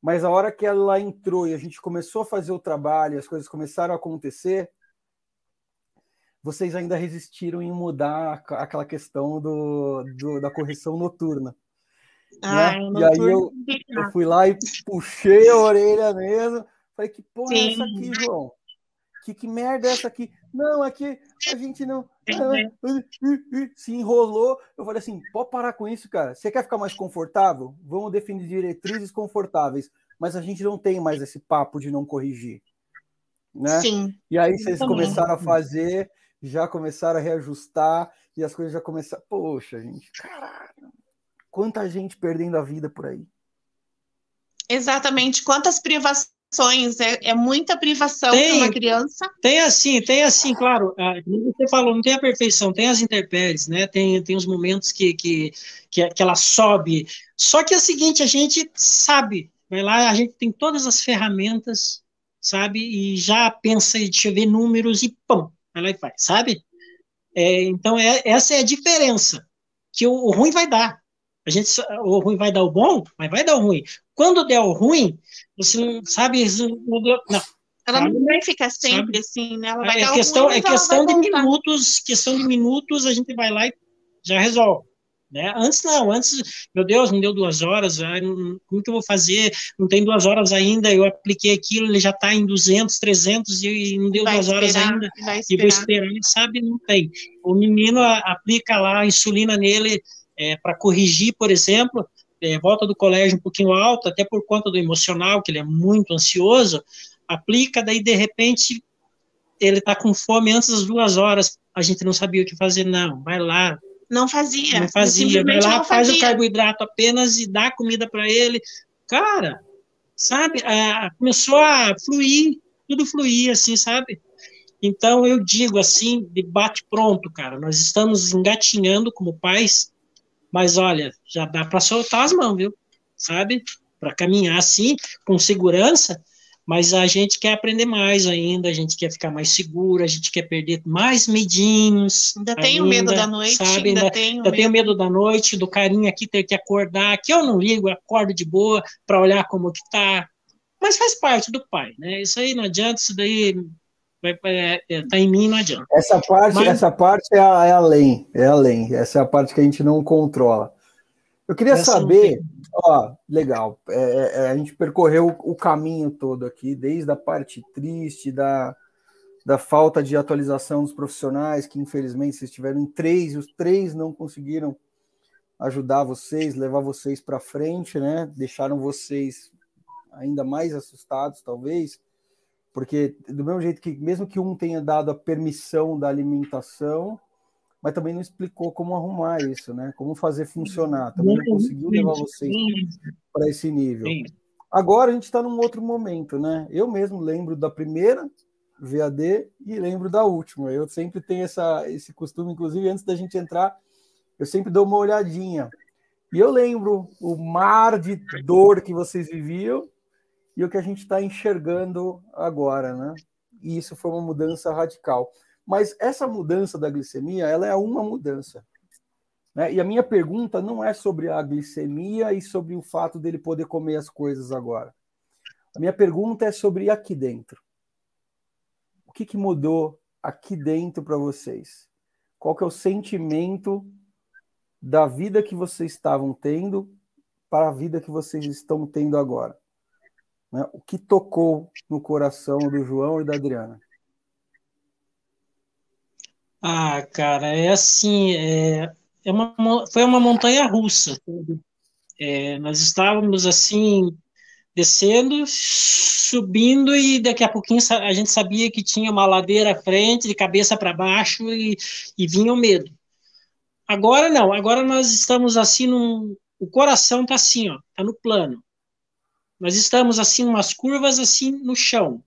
mas a hora que ela entrou e a gente começou a fazer o trabalho, as coisas começaram a acontecer, vocês ainda resistiram em mudar aquela questão do, do da correção noturna. Ah, né? E aí eu, eu, fui lá e puxei a orelha mesmo. Falei, que porra Sim. é essa aqui, João? Que, que merda é essa aqui? Não, aqui a gente não. Se enrolou. Eu falei assim: pode parar com isso, cara. Você quer ficar mais confortável? Vamos definir diretrizes confortáveis. Mas a gente não tem mais esse papo de não corrigir. Né? Sim. E aí vocês começaram a fazer já começaram a reajustar e as coisas já começaram. Poxa, gente, caralho, quanta gente perdendo a vida por aí. Exatamente, quantas privações, é, é muita privação para uma criança. Tem assim, tem assim, claro, você falou, não tem a perfeição, tem as intempéries, né? Tem, tem os momentos que, que, que, que ela sobe Só que é o seguinte, a gente sabe, vai lá, a gente tem todas as ferramentas, sabe, e já pensa, deixa eu ver números e pão, vai lá e faz, sabe? É, então, é, essa é a diferença, que o, o ruim vai dar. A gente, o ruim vai dar o bom, mas vai dar o ruim. Quando der o ruim, você não sabe, não, não ela não vai ficar sempre sabe? assim, né? Ela vai é dar questão, ruim, é questão de minutos, questão de minutos, a gente vai lá e já resolve. Né? Antes não, antes, meu Deus, não deu duas horas, ai, não, como que eu vou fazer? Não tem duas horas ainda, eu apliquei aquilo, ele já está em 200, 300 e, não deu vai duas esperar, horas ainda, e vou esperar, sabe? Não tem. O menino aplica lá a insulina nele é, para corrigir, por exemplo, é, volta do colégio um pouquinho alto, até por conta do emocional, que ele é muito ansioso, aplica, daí de repente ele está com fome antes das duas horas, a gente não sabia o que fazer, não, vai lá, não fazia. Não fazia. Vai lá, faz o carboidrato apenas e dá comida para ele. Cara, sabe? Começou a fluir, tudo fluir, assim, sabe? Então, eu digo assim, de bate pronto, cara. Nós estamos engatinhando como pais, mas olha, já dá para soltar as mãos, viu? Sabe? Para caminhar assim, com segurança, mas a gente quer aprender mais ainda, a gente quer ficar mais seguro, a gente quer perder mais medinhos. Ainda, ainda tenho medo da noite, sabe? ainda, ainda tenho, ainda medo. tenho medo da noite, do carinha aqui ter que acordar, que eu não ligo, acordo de boa para olhar como que tá. Mas faz parte do pai, né? Isso aí não adianta, isso daí vai, é, é, tá em mim, não adianta. Essa parte, Mas... essa parte é, é além, é além. Essa é a parte que a gente não controla. Eu queria Essa saber, ó, legal, é, a gente percorreu o caminho todo aqui, desde a parte triste da, da falta de atualização dos profissionais, que infelizmente vocês tiveram em três, e os três não conseguiram ajudar vocês, levar vocês para frente, né? Deixaram vocês ainda mais assustados, talvez, porque do mesmo jeito que, mesmo que um tenha dado a permissão da alimentação, mas também não explicou como arrumar isso, né? Como fazer funcionar. Também não conseguiu levar vocês para esse nível. Agora a gente está num outro momento, né? Eu mesmo lembro da primeira VAD e lembro da última. Eu sempre tenho essa, esse costume, inclusive antes da gente entrar, eu sempre dou uma olhadinha. E eu lembro o mar de dor que vocês viviam e o que a gente está enxergando agora, né? E isso foi uma mudança radical. Mas essa mudança da glicemia, ela é uma mudança. Né? E a minha pergunta não é sobre a glicemia e sobre o fato dele poder comer as coisas agora. A minha pergunta é sobre aqui dentro. O que, que mudou aqui dentro para vocês? Qual que é o sentimento da vida que vocês estavam tendo para a vida que vocês estão tendo agora? Né? O que tocou no coração do João e da Adriana? Ah, cara, é assim, é, é uma, foi uma montanha russa. É, nós estávamos assim, descendo, subindo, e daqui a pouquinho a gente sabia que tinha uma ladeira à frente, de cabeça para baixo, e, e vinha o medo. Agora não, agora nós estamos assim, num, o coração está assim, ó, está no plano. Nós estamos assim, umas curvas assim no chão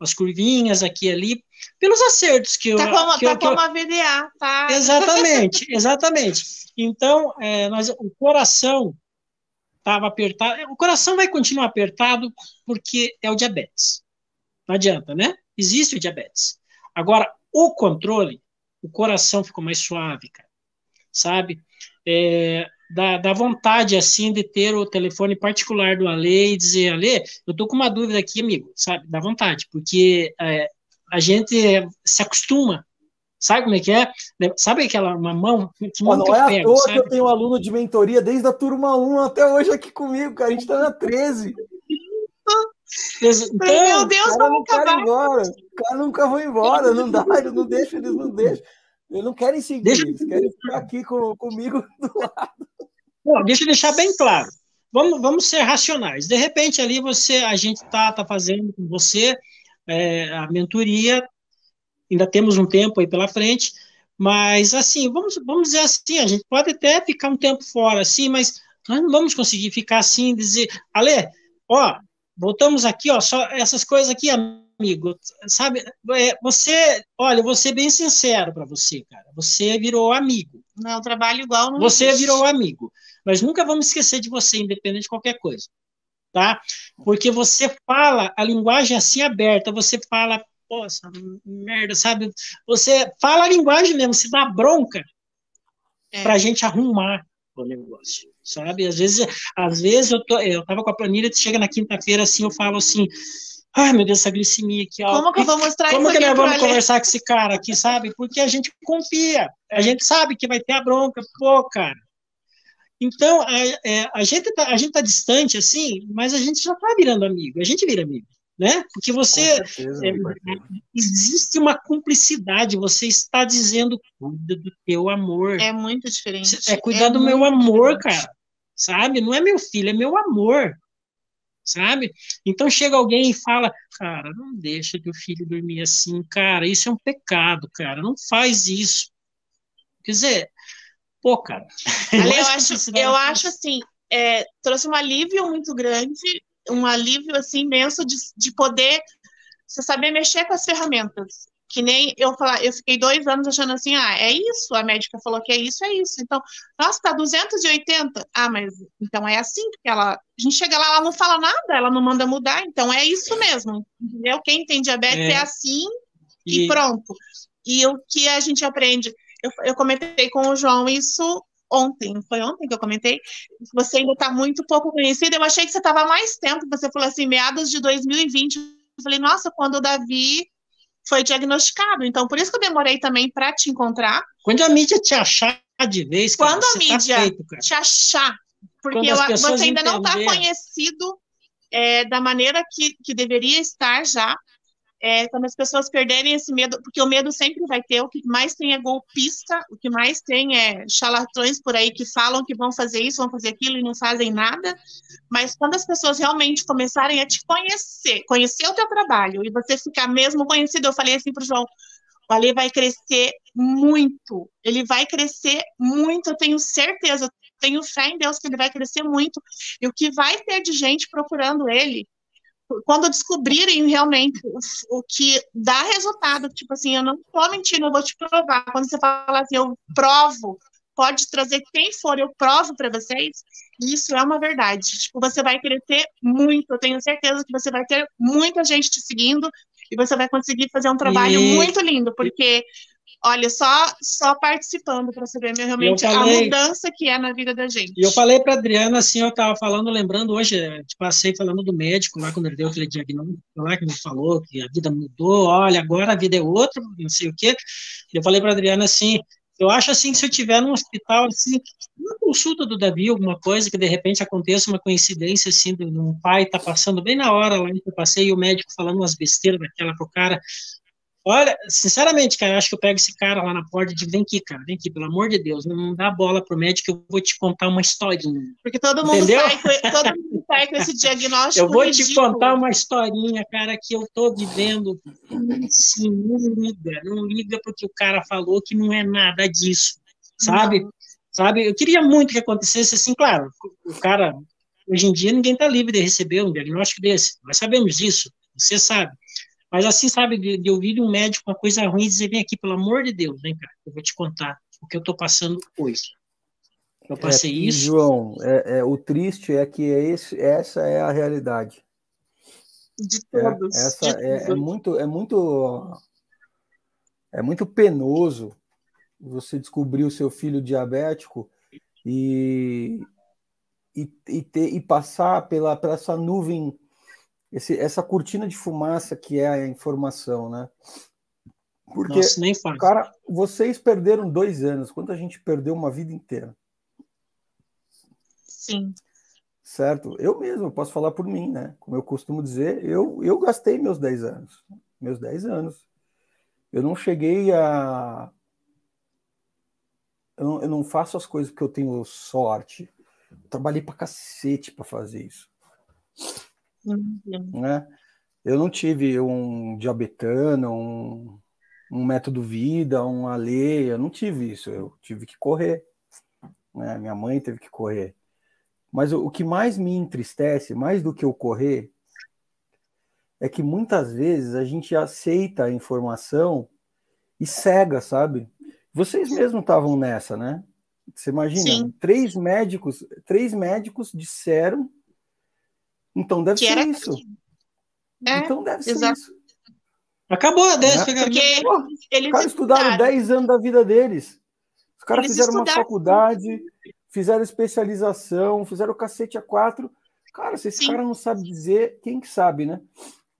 umas curvinhas aqui e ali, pelos acertos que eu. Tá como, que tá eu, como eu... a VDA, tá? Exatamente, exatamente. Então, é, nós, o coração estava apertado. O coração vai continuar apertado porque é o diabetes. Não adianta, né? Existe o diabetes. Agora, o controle, o coração ficou mais suave, cara. Sabe? É, da, da vontade, assim, de ter o telefone particular do Ale e dizer, Ale, eu tô com uma dúvida aqui, amigo, sabe? Da vontade, porque é, a gente se acostuma, sabe como é que é? Sabe aquela uma mão que Pô, Não é pego, à toa sabe? que eu tenho um aluno de mentoria desde a turma 1 até hoje aqui comigo, cara, a gente tá na 13. Então, Meu Deus, cara não quer embora. O cara nunca vai embora, não dá, eles não deixam, eles não deixam. Eles não querem seguir, deixa... eles querem ficar aqui com, comigo do lado. Deixa eu deixar bem claro. Vamos, vamos ser racionais. De repente, ali você, a gente está tá fazendo com você é, a mentoria, ainda temos um tempo aí pela frente, mas assim, vamos, vamos dizer assim, a gente pode até ficar um tempo fora, assim, mas nós não vamos conseguir ficar assim, dizer, Ale, ó, voltamos aqui, ó, só essas coisas aqui, amigo, sabe? É, você, olha, vou ser bem sincero para você, cara. Você virou amigo. Não, trabalho igual não Você existe. virou amigo. Nós nunca vamos esquecer de você, independente de qualquer coisa, tá? Porque você fala a linguagem assim aberta, você fala, poxa, merda, sabe? Você fala a linguagem mesmo, se dá bronca é. para a gente arrumar o negócio, sabe? Às vezes, às vezes eu, tô, eu tava com a planilha, chega na quinta-feira assim, eu falo assim, ai meu Deus, essa glicemia aqui, ó. Como que eu vou mostrar Como isso que nós vamos conversar com esse cara aqui, sabe? Porque a gente confia, a gente sabe que vai ter a bronca, pô, cara. Então, a, é, a, gente tá, gente tá distante, assim, mas a gente já tá virando amigo, a gente vira amigo né? Porque você certeza, é, existe uma cumplicidade, você está dizendo cuida do teu amor. É muito diferente. É cuidar é do meu amor, diferente. cara. Sabe? Não é meu filho, é meu amor. Sabe? Então chega alguém e fala, cara, não deixa que o filho dormir assim, cara, isso é um pecado, cara, não faz isso. Quer dizer, pô, cara. Ali, eu, acho, eu acho assim, é, trouxe um alívio muito grande um alívio assim imenso de, de poder você saber mexer com as ferramentas. Que nem eu falar, eu fiquei dois anos achando assim, ah, é isso, a médica falou que é isso, é isso. Então, nossa, tá 280. Ah, mas então é assim, porque ela. A gente chega lá, ela não fala nada, ela não manda mudar, então é isso mesmo. Entendeu? Quem tem diabetes é, é assim e... e... pronto. E o que a gente aprende, eu, eu comentei com o João isso ontem, foi ontem que eu comentei, você ainda está muito pouco conhecida. Eu achei que você estava mais tempo, você falou assim, meados de 2020. Eu falei, nossa, quando o Davi foi diagnosticado. Então, por isso que eu demorei também para te encontrar. Quando a mídia te achar de vez, cara, Quando a tá mídia tá feito, te achar, porque eu, você ainda não está conhecido é, da maneira que, que deveria estar já, é, quando as pessoas perderem esse medo, porque o medo sempre vai ter, o que mais tem é golpista, o que mais tem é charlatões por aí que falam que vão fazer isso, vão fazer aquilo e não fazem nada, mas quando as pessoas realmente começarem a te conhecer, conhecer o teu trabalho, e você ficar mesmo conhecido, eu falei assim para o João, o Ale vai crescer muito, ele vai crescer muito, eu tenho certeza, eu tenho fé em Deus que ele vai crescer muito, e o que vai ter de gente procurando ele, quando descobrirem realmente o, o, que dá resultado, tipo assim, eu não estou mentindo, eu vou te provar. Quando você fala assim, eu provo, pode trazer quem for, eu provo para vocês, isso é uma verdade. Tipo, você vai crescer muito, eu tenho certeza que você vai ter muita gente te seguindo e você vai conseguir fazer um trabalho e... muito lindo, porque Olha, só só participando para saber realmente falei, a mudança que é na vida da gente. E eu falei para Adriana assim, eu estava falando, lembrando hoje, passei falando do médico lá quando ele deu aquele diagnóstico lá que me falou que a vida mudou, olha, agora a vida é outra, não sei o quê. Eu falei para Adriana assim, eu acho assim que se eu tiver num hospital assim, uma consulta do Davi, alguma coisa que de repente aconteça uma coincidência assim, de um pai tá passando bem na hora lá que eu passei e o médico falando umas besteiras daquela pro cara, Olha, sinceramente, cara, eu acho que eu pego esse cara lá na porta e digo, vem aqui, cara, vem aqui, pelo amor de Deus, não dá bola pro médico, eu vou te contar uma historinha. Porque todo mundo, sai com, todo mundo sai com esse diagnóstico Eu vou ridículo. te contar uma historinha, cara, que eu tô vivendo. Sim, não liga, não liga porque o cara falou que não é nada disso, sabe? Não. Sabe? Eu queria muito que acontecesse assim, claro, o cara, hoje em dia ninguém tá livre de receber um diagnóstico desse, nós sabemos disso, você sabe. Mas assim, sabe, de, de ouvir um médico uma coisa ruim e dizer, vem aqui, pelo amor de Deus, vem cá, eu vou te contar o que eu estou passando hoje. Eu é, passei é, isso. João, é, é, o triste é que é esse, essa é a realidade. De todos. É, essa de é, é, muito, é muito, é muito penoso você descobrir o seu filho diabético e, e, e, ter, e passar pela, pela essa nuvem esse, essa cortina de fumaça que é a informação, né? Porque, Nossa, nem faz. cara, vocês perderam dois anos, quanto a gente perdeu uma vida inteira. Sim. Certo? Eu mesmo posso falar por mim, né? Como eu costumo dizer, eu, eu gastei meus 10 anos. Meus 10 anos. Eu não cheguei a. Eu não, eu não faço as coisas porque eu tenho sorte. Eu trabalhei pra cacete pra fazer isso. Uhum. Né? Eu não tive um diabetano, um, um método vida, um alê, eu não tive isso, eu tive que correr. Né? Minha mãe teve que correr. Mas o, o que mais me entristece, mais do que o correr, é que muitas vezes a gente aceita a informação e cega, sabe? Vocês mesmos estavam nessa, né? Você imagina? Sim. Três médicos, três médicos disseram. Então deve que ser isso. É, então deve ser isso. Acabou, deve né? Porque eles os caras estudaram 10 anos da vida deles. Os caras fizeram estudaram. uma faculdade, fizeram especialização, fizeram o cacete a quatro. Cara, se esse Sim. cara não sabe dizer, quem que sabe, né?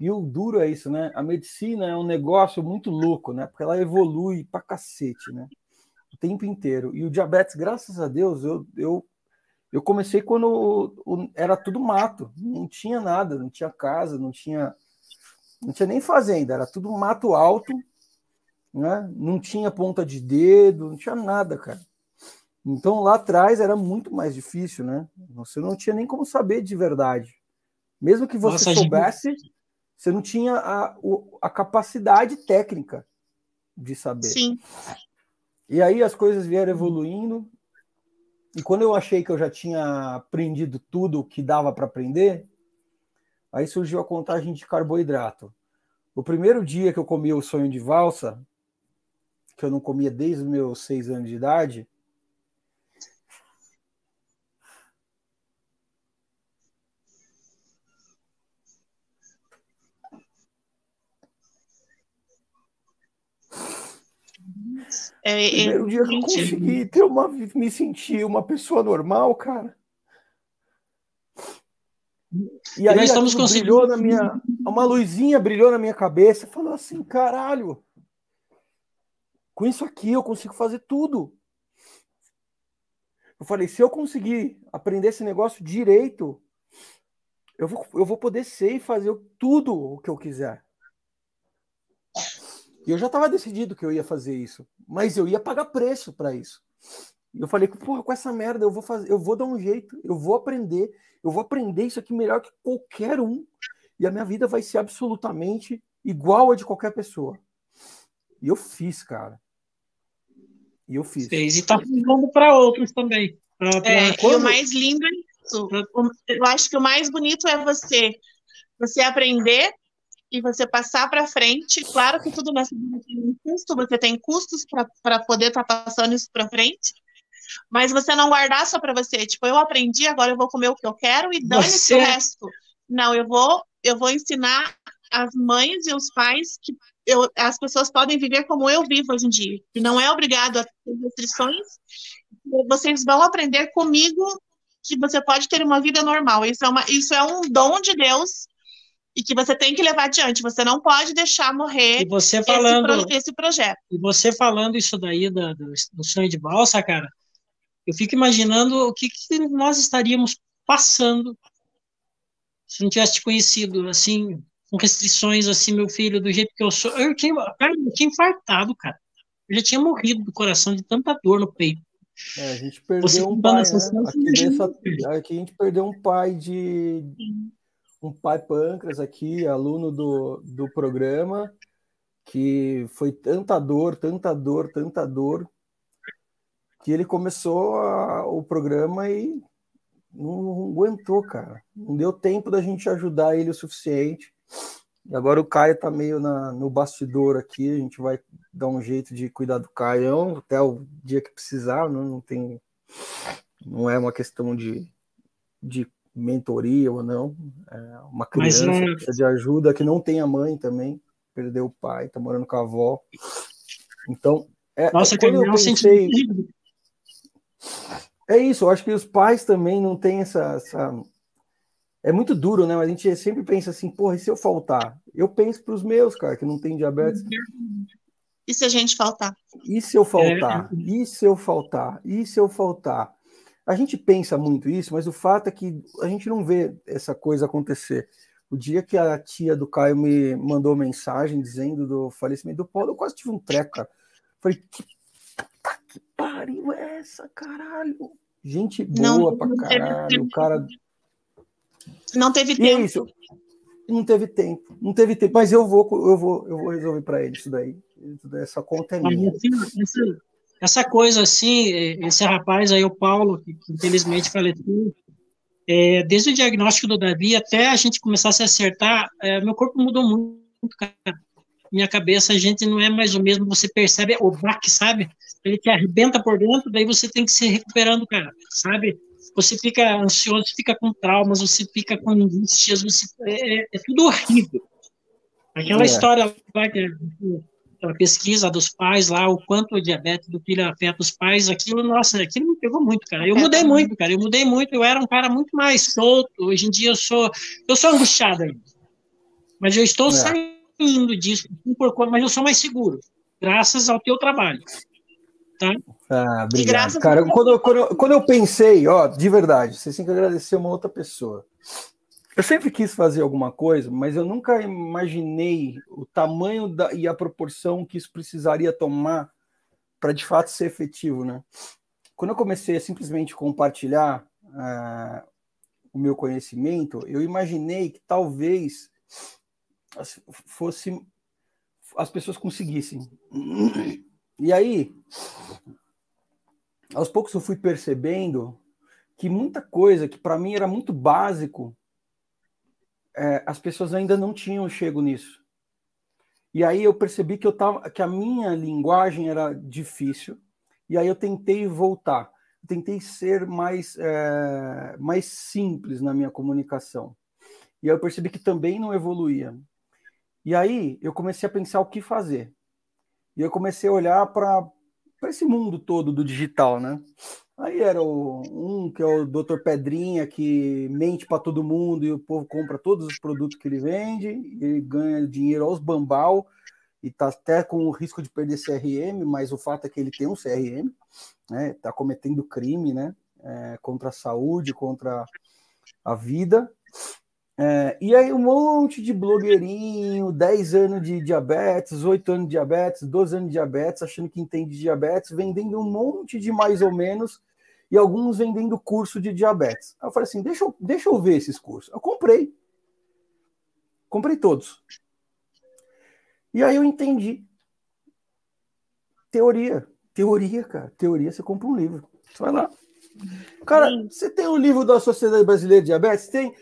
E o duro é isso, né? A medicina é um negócio muito louco, né? Porque ela evolui pra cacete, né? O tempo inteiro. E o diabetes, graças a Deus, eu, eu, eu comecei quando o, o, era tudo mato. Não tinha nada, não tinha casa, não tinha, não tinha nem fazenda, era tudo mato alto, né? Não tinha ponta de dedo, não tinha nada, cara. Então lá atrás era muito mais difícil, né? Você não tinha nem como saber de verdade. Mesmo que você Nossa, soubesse, gente você não tinha a, a capacidade técnica de saber. Sim. E aí as coisas vieram evoluindo. E quando eu achei que eu já tinha aprendido tudo o que dava para aprender, aí surgiu a contagem de carboidrato. O primeiro dia que eu comi o sonho de valsa, que eu não comia desde os meus seis anos de idade, É, Primeiro dia que eu consegui ter uma, me sentir uma pessoa normal, cara. E, e aí nós estamos brilhou na minha, uma luzinha brilhou na minha cabeça, falou assim, caralho, com isso aqui eu consigo fazer tudo. Eu falei, se eu conseguir aprender esse negócio direito, eu vou, eu vou poder ser e fazer tudo o que eu quiser. E eu já estava decidido que eu ia fazer isso, mas eu ia pagar preço para isso. E eu falei, porra, com essa merda eu vou fazer, eu vou dar um jeito, eu vou aprender, eu vou aprender isso aqui melhor que qualquer um, e a minha vida vai ser absolutamente igual a de qualquer pessoa. E eu fiz, cara. E eu fiz. Fez e tá fazendo para outros também. Pra, pra... É, e o mais lindo é isso. Eu acho que o mais bonito é você você aprender e você passar para frente. Claro que tudo nessa vida tem um custo, você tem custos para poder estar tá passando isso para frente, mas você não guardar só para você. Tipo, eu aprendi, agora eu vou comer o que eu quero e dane-se você... o resto. Não, eu vou, eu vou ensinar as mães e os pais que eu, as pessoas podem viver como eu vivo hoje em dia, não é obrigado a ter restrições. Vocês vão aprender comigo que você pode ter uma vida normal. Isso é, uma, isso é um dom de Deus e que você tem que levar adiante. Você não pode deixar morrer e você falando, esse, pro, esse projeto. E você falando isso daí do, do, do, sonho de balsa, cara, eu fico imaginando o que, que nós estaríamos passando se não tivesse te conhecido, assim, com restrições, assim, meu filho, do jeito que eu sou. Eu tinha, cara, eu tinha infartado, cara. Eu já tinha morrido do coração de tanta dor no peito. É, a gente perdeu Você um pai, né? aqui, nessa, aqui, a gente perdeu um pai de, um pai pâncreas aqui, aluno do, do programa, que foi tanta dor, tanta dor, tanta dor, que ele começou a, o programa e não aguentou, cara. Não deu tempo da gente ajudar ele o suficiente. E agora o Caio tá meio na, no bastidor aqui, a gente vai dar um jeito de cuidar do Caio até o dia que precisar, não, não tem. Não é uma questão de, de mentoria ou não. É uma criança Mas, que precisa de ajuda, que não tem a mãe também, perdeu o pai, tá morando com a avó. Então, é, Nossa, quando eu pensei, é isso, eu acho que os pais também não têm essa, essa, É muito duro, né? Mas a gente sempre pensa assim, porra, e se eu faltar? Eu penso para os meus, cara, que não tem diabetes. E se a gente faltar? E se eu faltar? É. E se eu faltar? E se eu faltar? A gente pensa muito isso, mas o fato é que a gente não vê essa coisa acontecer. O dia que a tia do Caio me mandou mensagem dizendo do falecimento do Paulo, eu quase tive um treco, cara. Falei, que, que pariu é essa, caralho? Gente boa não, pra caralho, o cara. Não teve tempo. Isso, não teve tempo, não teve tempo, mas eu vou, eu vou, eu vou resolver para ele isso daí. Essa conta é minha. Essa coisa assim, esse rapaz aí, o Paulo, que, que infelizmente faleceu, é, desde o diagnóstico do Davi até a gente começar a se acertar, é, meu corpo mudou muito, cara. minha cabeça, a gente não é mais o mesmo, você percebe o baque, sabe? Ele te arrebenta por dentro, daí você tem que se recuperando, cara, sabe? Você fica ansioso, fica com traumas, você fica com angústias, você, é, é, é tudo horrível. Aquela é. história lá que aquela pesquisa dos pais lá, o quanto o diabetes do filho afeta os pais, aquilo, nossa, aquilo me pegou muito, cara. Eu mudei muito, cara. Eu mudei muito, eu era um cara muito mais solto. Hoje em dia eu sou, eu sou angustiado ainda. Mas eu estou é. saindo disso, mas eu sou mais seguro, graças ao teu trabalho. Tá? Ah, obrigado. Cara, quando, quando, quando eu pensei, ó, de verdade, vocês têm que agradecer uma outra pessoa. Eu sempre quis fazer alguma coisa, mas eu nunca imaginei o tamanho da, e a proporção que isso precisaria tomar para de fato ser efetivo, né? Quando eu comecei a simplesmente compartilhar uh, o meu conhecimento, eu imaginei que talvez fosse as pessoas conseguissem. E aí, aos poucos eu fui percebendo que muita coisa que para mim era muito básico é, as pessoas ainda não tinham chego nisso. E aí eu percebi que eu tava, que a minha linguagem era difícil. E aí eu tentei voltar. Tentei ser mais, é, mais simples na minha comunicação. E aí eu percebi que também não evoluía. E aí eu comecei a pensar o que fazer. E eu comecei a olhar para esse mundo todo do digital, né? Aí era o, um que é o Dr. Pedrinha, que mente para todo mundo e o povo compra todos os produtos que ele vende, ele ganha dinheiro aos bambal e está até com o risco de perder CRM, mas o fato é que ele tem um CRM, né? Está cometendo crime, né? É, contra a saúde, contra a vida. É, e aí um monte de blogueirinho, 10 anos de diabetes, 8 anos de diabetes, 12 anos de diabetes, achando que entende diabetes, vendendo um monte de mais ou menos e alguns vendendo curso de diabetes. Aí eu falei assim, deixa eu, deixa eu ver esses cursos. Eu comprei. Comprei todos. E aí eu entendi. Teoria. Teoria, cara. Teoria, você compra um livro. Você vai lá. Cara, você tem um livro da Sociedade Brasileira de Diabetes? Tem.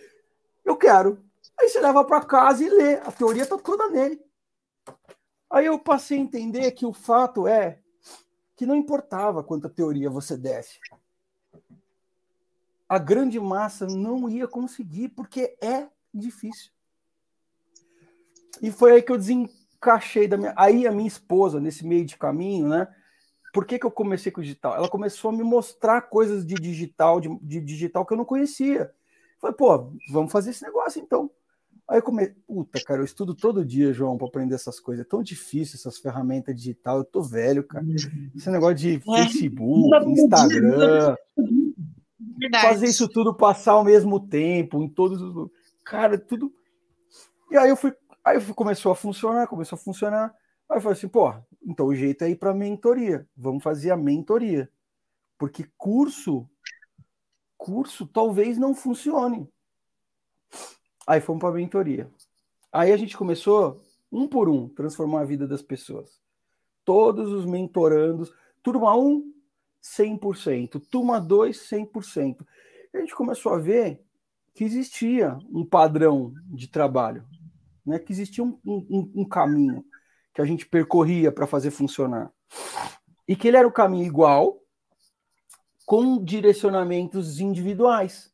Eu quero. Aí você leva para casa e lê. A teoria está toda nele. Aí eu passei a entender que o fato é que não importava quanta teoria você desse a grande massa não ia conseguir, porque é difícil. E foi aí que eu desencaixei da minha. Aí a minha esposa, nesse meio de caminho, né? Por que, que eu comecei com o digital? Ela começou a me mostrar coisas de digital, de, de digital que eu não conhecia. falei, pô, vamos fazer esse negócio então. Aí eu comecei, puta, cara, eu estudo todo dia, João, para aprender essas coisas. É tão difícil essas ferramentas digital. Eu tô velho, cara. Uhum. Esse negócio de é. Facebook, Instagram. Verdade. fazer isso tudo passar ao mesmo tempo, em todos os. Cara, tudo. E aí eu fui. Aí começou a funcionar, começou a funcionar. Aí eu falei assim, pô, então o jeito é ir para mentoria. Vamos fazer a mentoria. Porque curso, curso talvez não funcione. Aí fomos para mentoria. Aí a gente começou, um por um, transformar a vida das pessoas. Todos os mentorandos, turma 1, 100%, turma 2, 100%. E a gente começou a ver que existia um padrão de trabalho, né? que existia um, um, um caminho que a gente percorria para fazer funcionar. E que ele era o caminho igual, com direcionamentos individuais.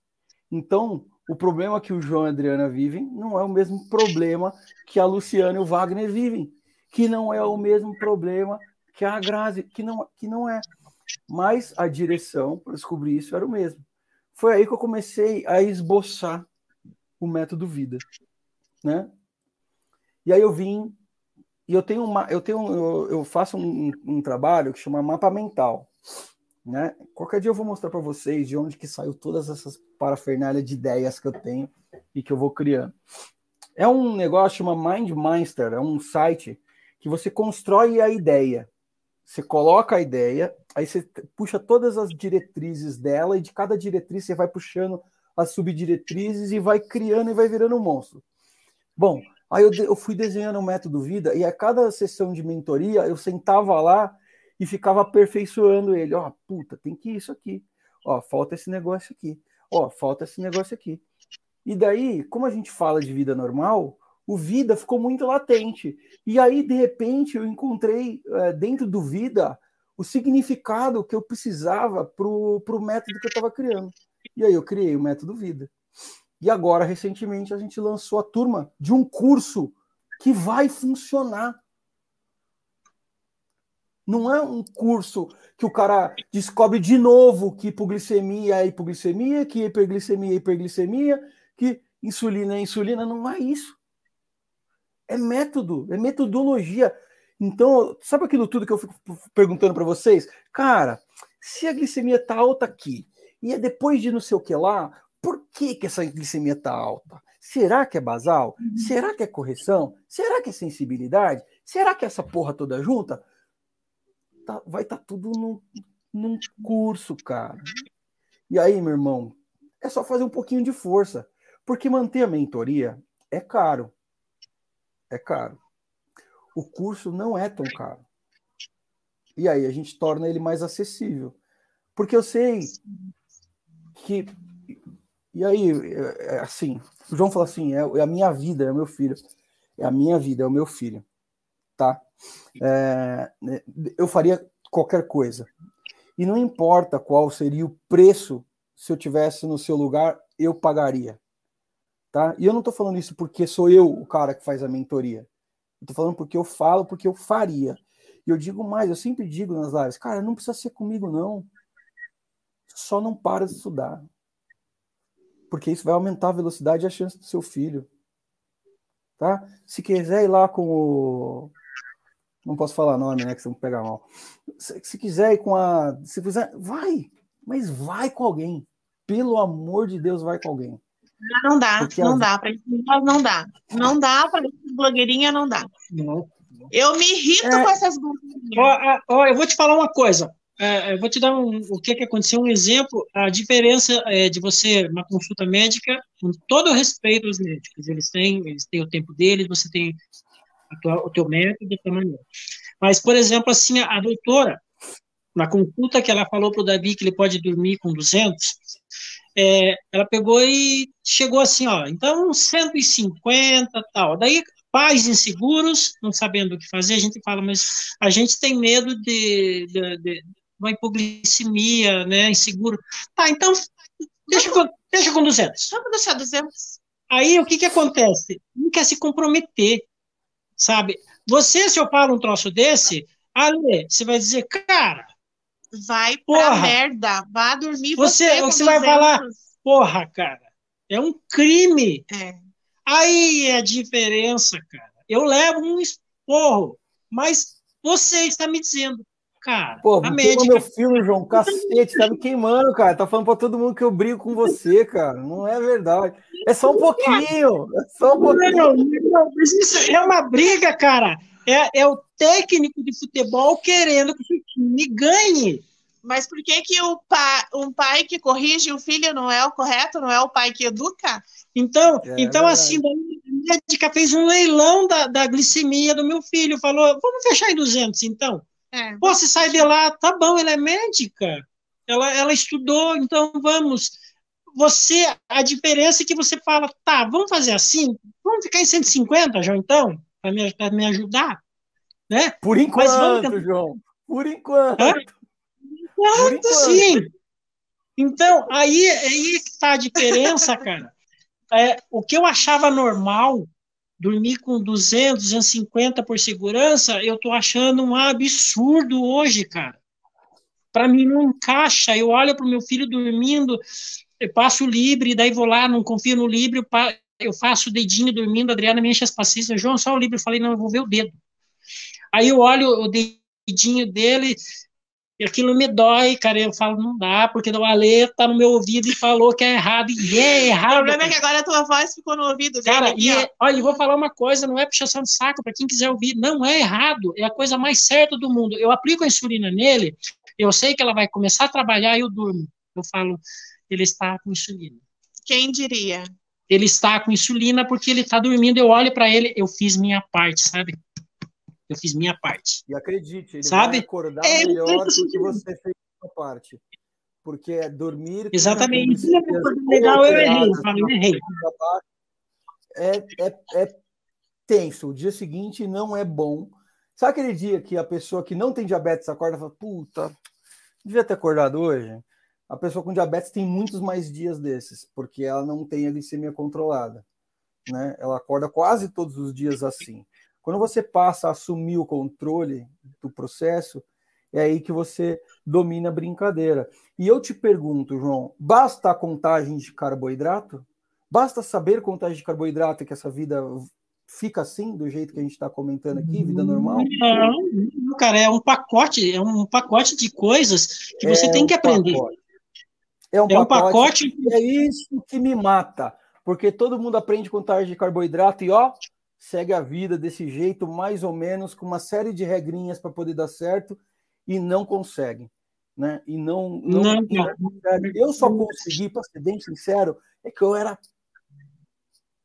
Então, o problema que o João e a Adriana vivem não é o mesmo problema que a Luciana e o Wagner vivem, que não é o mesmo problema que a Grazi, que não, que não é mas a direção para descobrir isso era o mesmo. Foi aí que eu comecei a esboçar o método vida, né? E aí eu vim e eu tenho uma, eu tenho, eu, faço um, um, trabalho que chama mapa mental, né? Qualquer dia eu vou mostrar para vocês de onde que saiu todas essas parafernália de ideias que eu tenho e que eu vou criando. É um negócio chama MindMeister, é um site que você constrói a ideia. Você coloca a ideia, aí você puxa todas as diretrizes dela, e de cada diretriz você vai puxando as subdiretrizes e vai criando e vai virando um monstro. Bom, aí eu, eu fui desenhando o método vida, e a cada sessão de mentoria eu sentava lá e ficava aperfeiçoando ele. Ó, oh, puta, tem que isso aqui. Ó, falta esse negócio aqui. Ó, falta esse negócio aqui. E daí, como a gente fala de vida normal, o vida ficou muito latente. E aí, de repente, eu encontrei é, dentro do vida o significado que eu precisava para o método que eu estava criando. E aí eu criei o método vida. E agora, recentemente, a gente lançou a turma de um curso que vai funcionar. Não é um curso que o cara descobre de novo que hipoglicemia é hipoglicemia, que hiperglicemia é hiperglicemia, que insulina é insulina. Não é isso. É método, é metodologia. Então, sabe aquilo tudo que eu fico perguntando para vocês? Cara, se a glicemia está alta aqui e é depois de não sei o que lá, por que, que essa glicemia está alta? Será que é basal? Uhum. Será que é correção? Será que é sensibilidade? Será que é essa porra toda junta? Tá, vai estar tá tudo num, num curso, cara. E aí, meu irmão, é só fazer um pouquinho de força. Porque manter a mentoria é caro. É caro o curso não é tão caro. E aí a gente torna ele mais acessível. Porque eu sei que. E aí, é, é assim, o João falou assim: é, é, a minha vida, é o meu filho. É a minha vida, é o meu filho. Tá? É, né, eu faria qualquer coisa. E não importa qual seria o preço, se eu tivesse no seu lugar, eu pagaria. Tá? E eu não estou falando isso porque sou eu o cara que faz a mentoria. Tô falando porque eu falo, porque eu faria. E eu digo mais, eu sempre digo nas lives, cara, não precisa ser comigo, não. Só não para de estudar. Porque isso vai aumentar a velocidade e a chance do seu filho. Tá? Se quiser ir lá com o. Não posso falar nome, né? Que você não pegar mal. Se, se quiser ir com a. Se quiser, vai! Mas vai com alguém. Pelo amor de Deus, vai com alguém. Não dá, Porque não dá. Para não dá. Não dá para blogueirinha, não dá. Não. Eu me irrito é, com essas blogueirinhas. Ó, eu vou te falar uma coisa. É, eu vou te dar um, o que, que aconteceu, um exemplo, a diferença é, de você, uma consulta médica, com todo o respeito aos médicos, eles têm, eles têm o tempo deles, você tem tua, o teu método, a tua maneira. Mas, por exemplo, assim, a, a doutora, na consulta que ela falou para o Davi que ele pode dormir com 200, é, ela pegou e chegou assim, ó, então 150 tal. Daí, pais inseguros, não sabendo o que fazer, a gente fala, mas a gente tem medo de, de, de uma hipoglicemia, né, inseguro. Tá, então, deixa com, deixa com 200. Vamos deixar 200. Aí, o que que acontece? Não quer se comprometer, sabe? Você, se eu falo um troço desse, Ale, você vai dizer, cara, Vai porra, pra merda. Vá dormir você. Você, você vai falar, porra, cara, é um crime. É. Aí é a diferença, cara. Eu levo um esporro, mas você está me dizendo, cara, Pô, a médica... meu filme, João, cacete, tá me queimando, cara. Tá falando pra todo mundo que eu brigo com você, cara. Não é verdade. É só um pouquinho. É só um pouquinho. Não, não, mas isso é uma briga, cara. É, é o técnico de futebol querendo que o time ganhe. Mas por que, que o pai, um pai que corrige o filho não é o correto, não é o pai que educa? Então, é, então é assim, a médica fez um leilão da, da glicemia do meu filho, falou, vamos fechar em 200 então. É. Pô, você sai de lá, tá bom, ela é médica, ela, ela estudou, então vamos. Você, a diferença é que você fala, tá, vamos fazer assim, vamos ficar em 150, João, então, para me, me ajudar, né? Por enquanto, vamos... João, por enquanto. Hã? Quanto sim? Então, aí, aí que tá a diferença, cara. É, o que eu achava normal, dormir com 200, 250 por segurança, eu tô achando um absurdo hoje, cara. Para mim não encaixa. Eu olho para o meu filho dormindo, eu passo livre, daí vou lá, não confio no livre, eu faço o dedinho dormindo, a Adriana me enche as paciências, João, só o livre. Eu falei, não, eu vou ver o dedo. Aí eu olho o dedinho dele, e aquilo me dói, cara. Eu falo, não dá, porque o Ale tá no meu ouvido e falou que é errado. E é errado. O problema é que agora a tua voz ficou no ouvido. Cara, aqui, e é, olha, eu vou falar uma coisa, não é puxação de saco para quem quiser ouvir. Não é errado, é a coisa mais certa do mundo. Eu aplico a insulina nele, eu sei que ela vai começar a trabalhar e eu durmo. Eu falo, ele está com insulina. Quem diria? Ele está com insulina porque ele está dormindo. Eu olho para ele, eu fiz minha parte, sabe? eu fiz minha parte. E acredite, ele Sabe? vai acordar é, melhor do que você fez a sua parte. Porque é dormir. Exatamente. É legal, eu errei. Eu falei, errei. É, é, é tenso. O dia seguinte não é bom. Sabe aquele dia que a pessoa que não tem diabetes acorda e fala, puta, devia ter acordado hoje? A pessoa com diabetes tem muitos mais dias desses, porque ela não tem a glicemia controlada. Né? Ela acorda quase todos os dias assim. Quando você passa a assumir o controle do processo, é aí que você domina a brincadeira. E eu te pergunto, João, basta a contagem de carboidrato? Basta saber contagem de carboidrato que essa vida fica assim, do jeito que a gente está comentando aqui, vida normal? Não, cara, é um pacote, é um pacote de coisas que você é tem que um aprender. Pacote. É um, é um pacote, pacote. É isso que me mata, porque todo mundo aprende contagem de carboidrato e ó, segue a vida desse jeito, mais ou menos, com uma série de regrinhas para poder dar certo e não consegue. Né? E não, não, não, não. eu só consegui, para ser bem sincero, é que eu era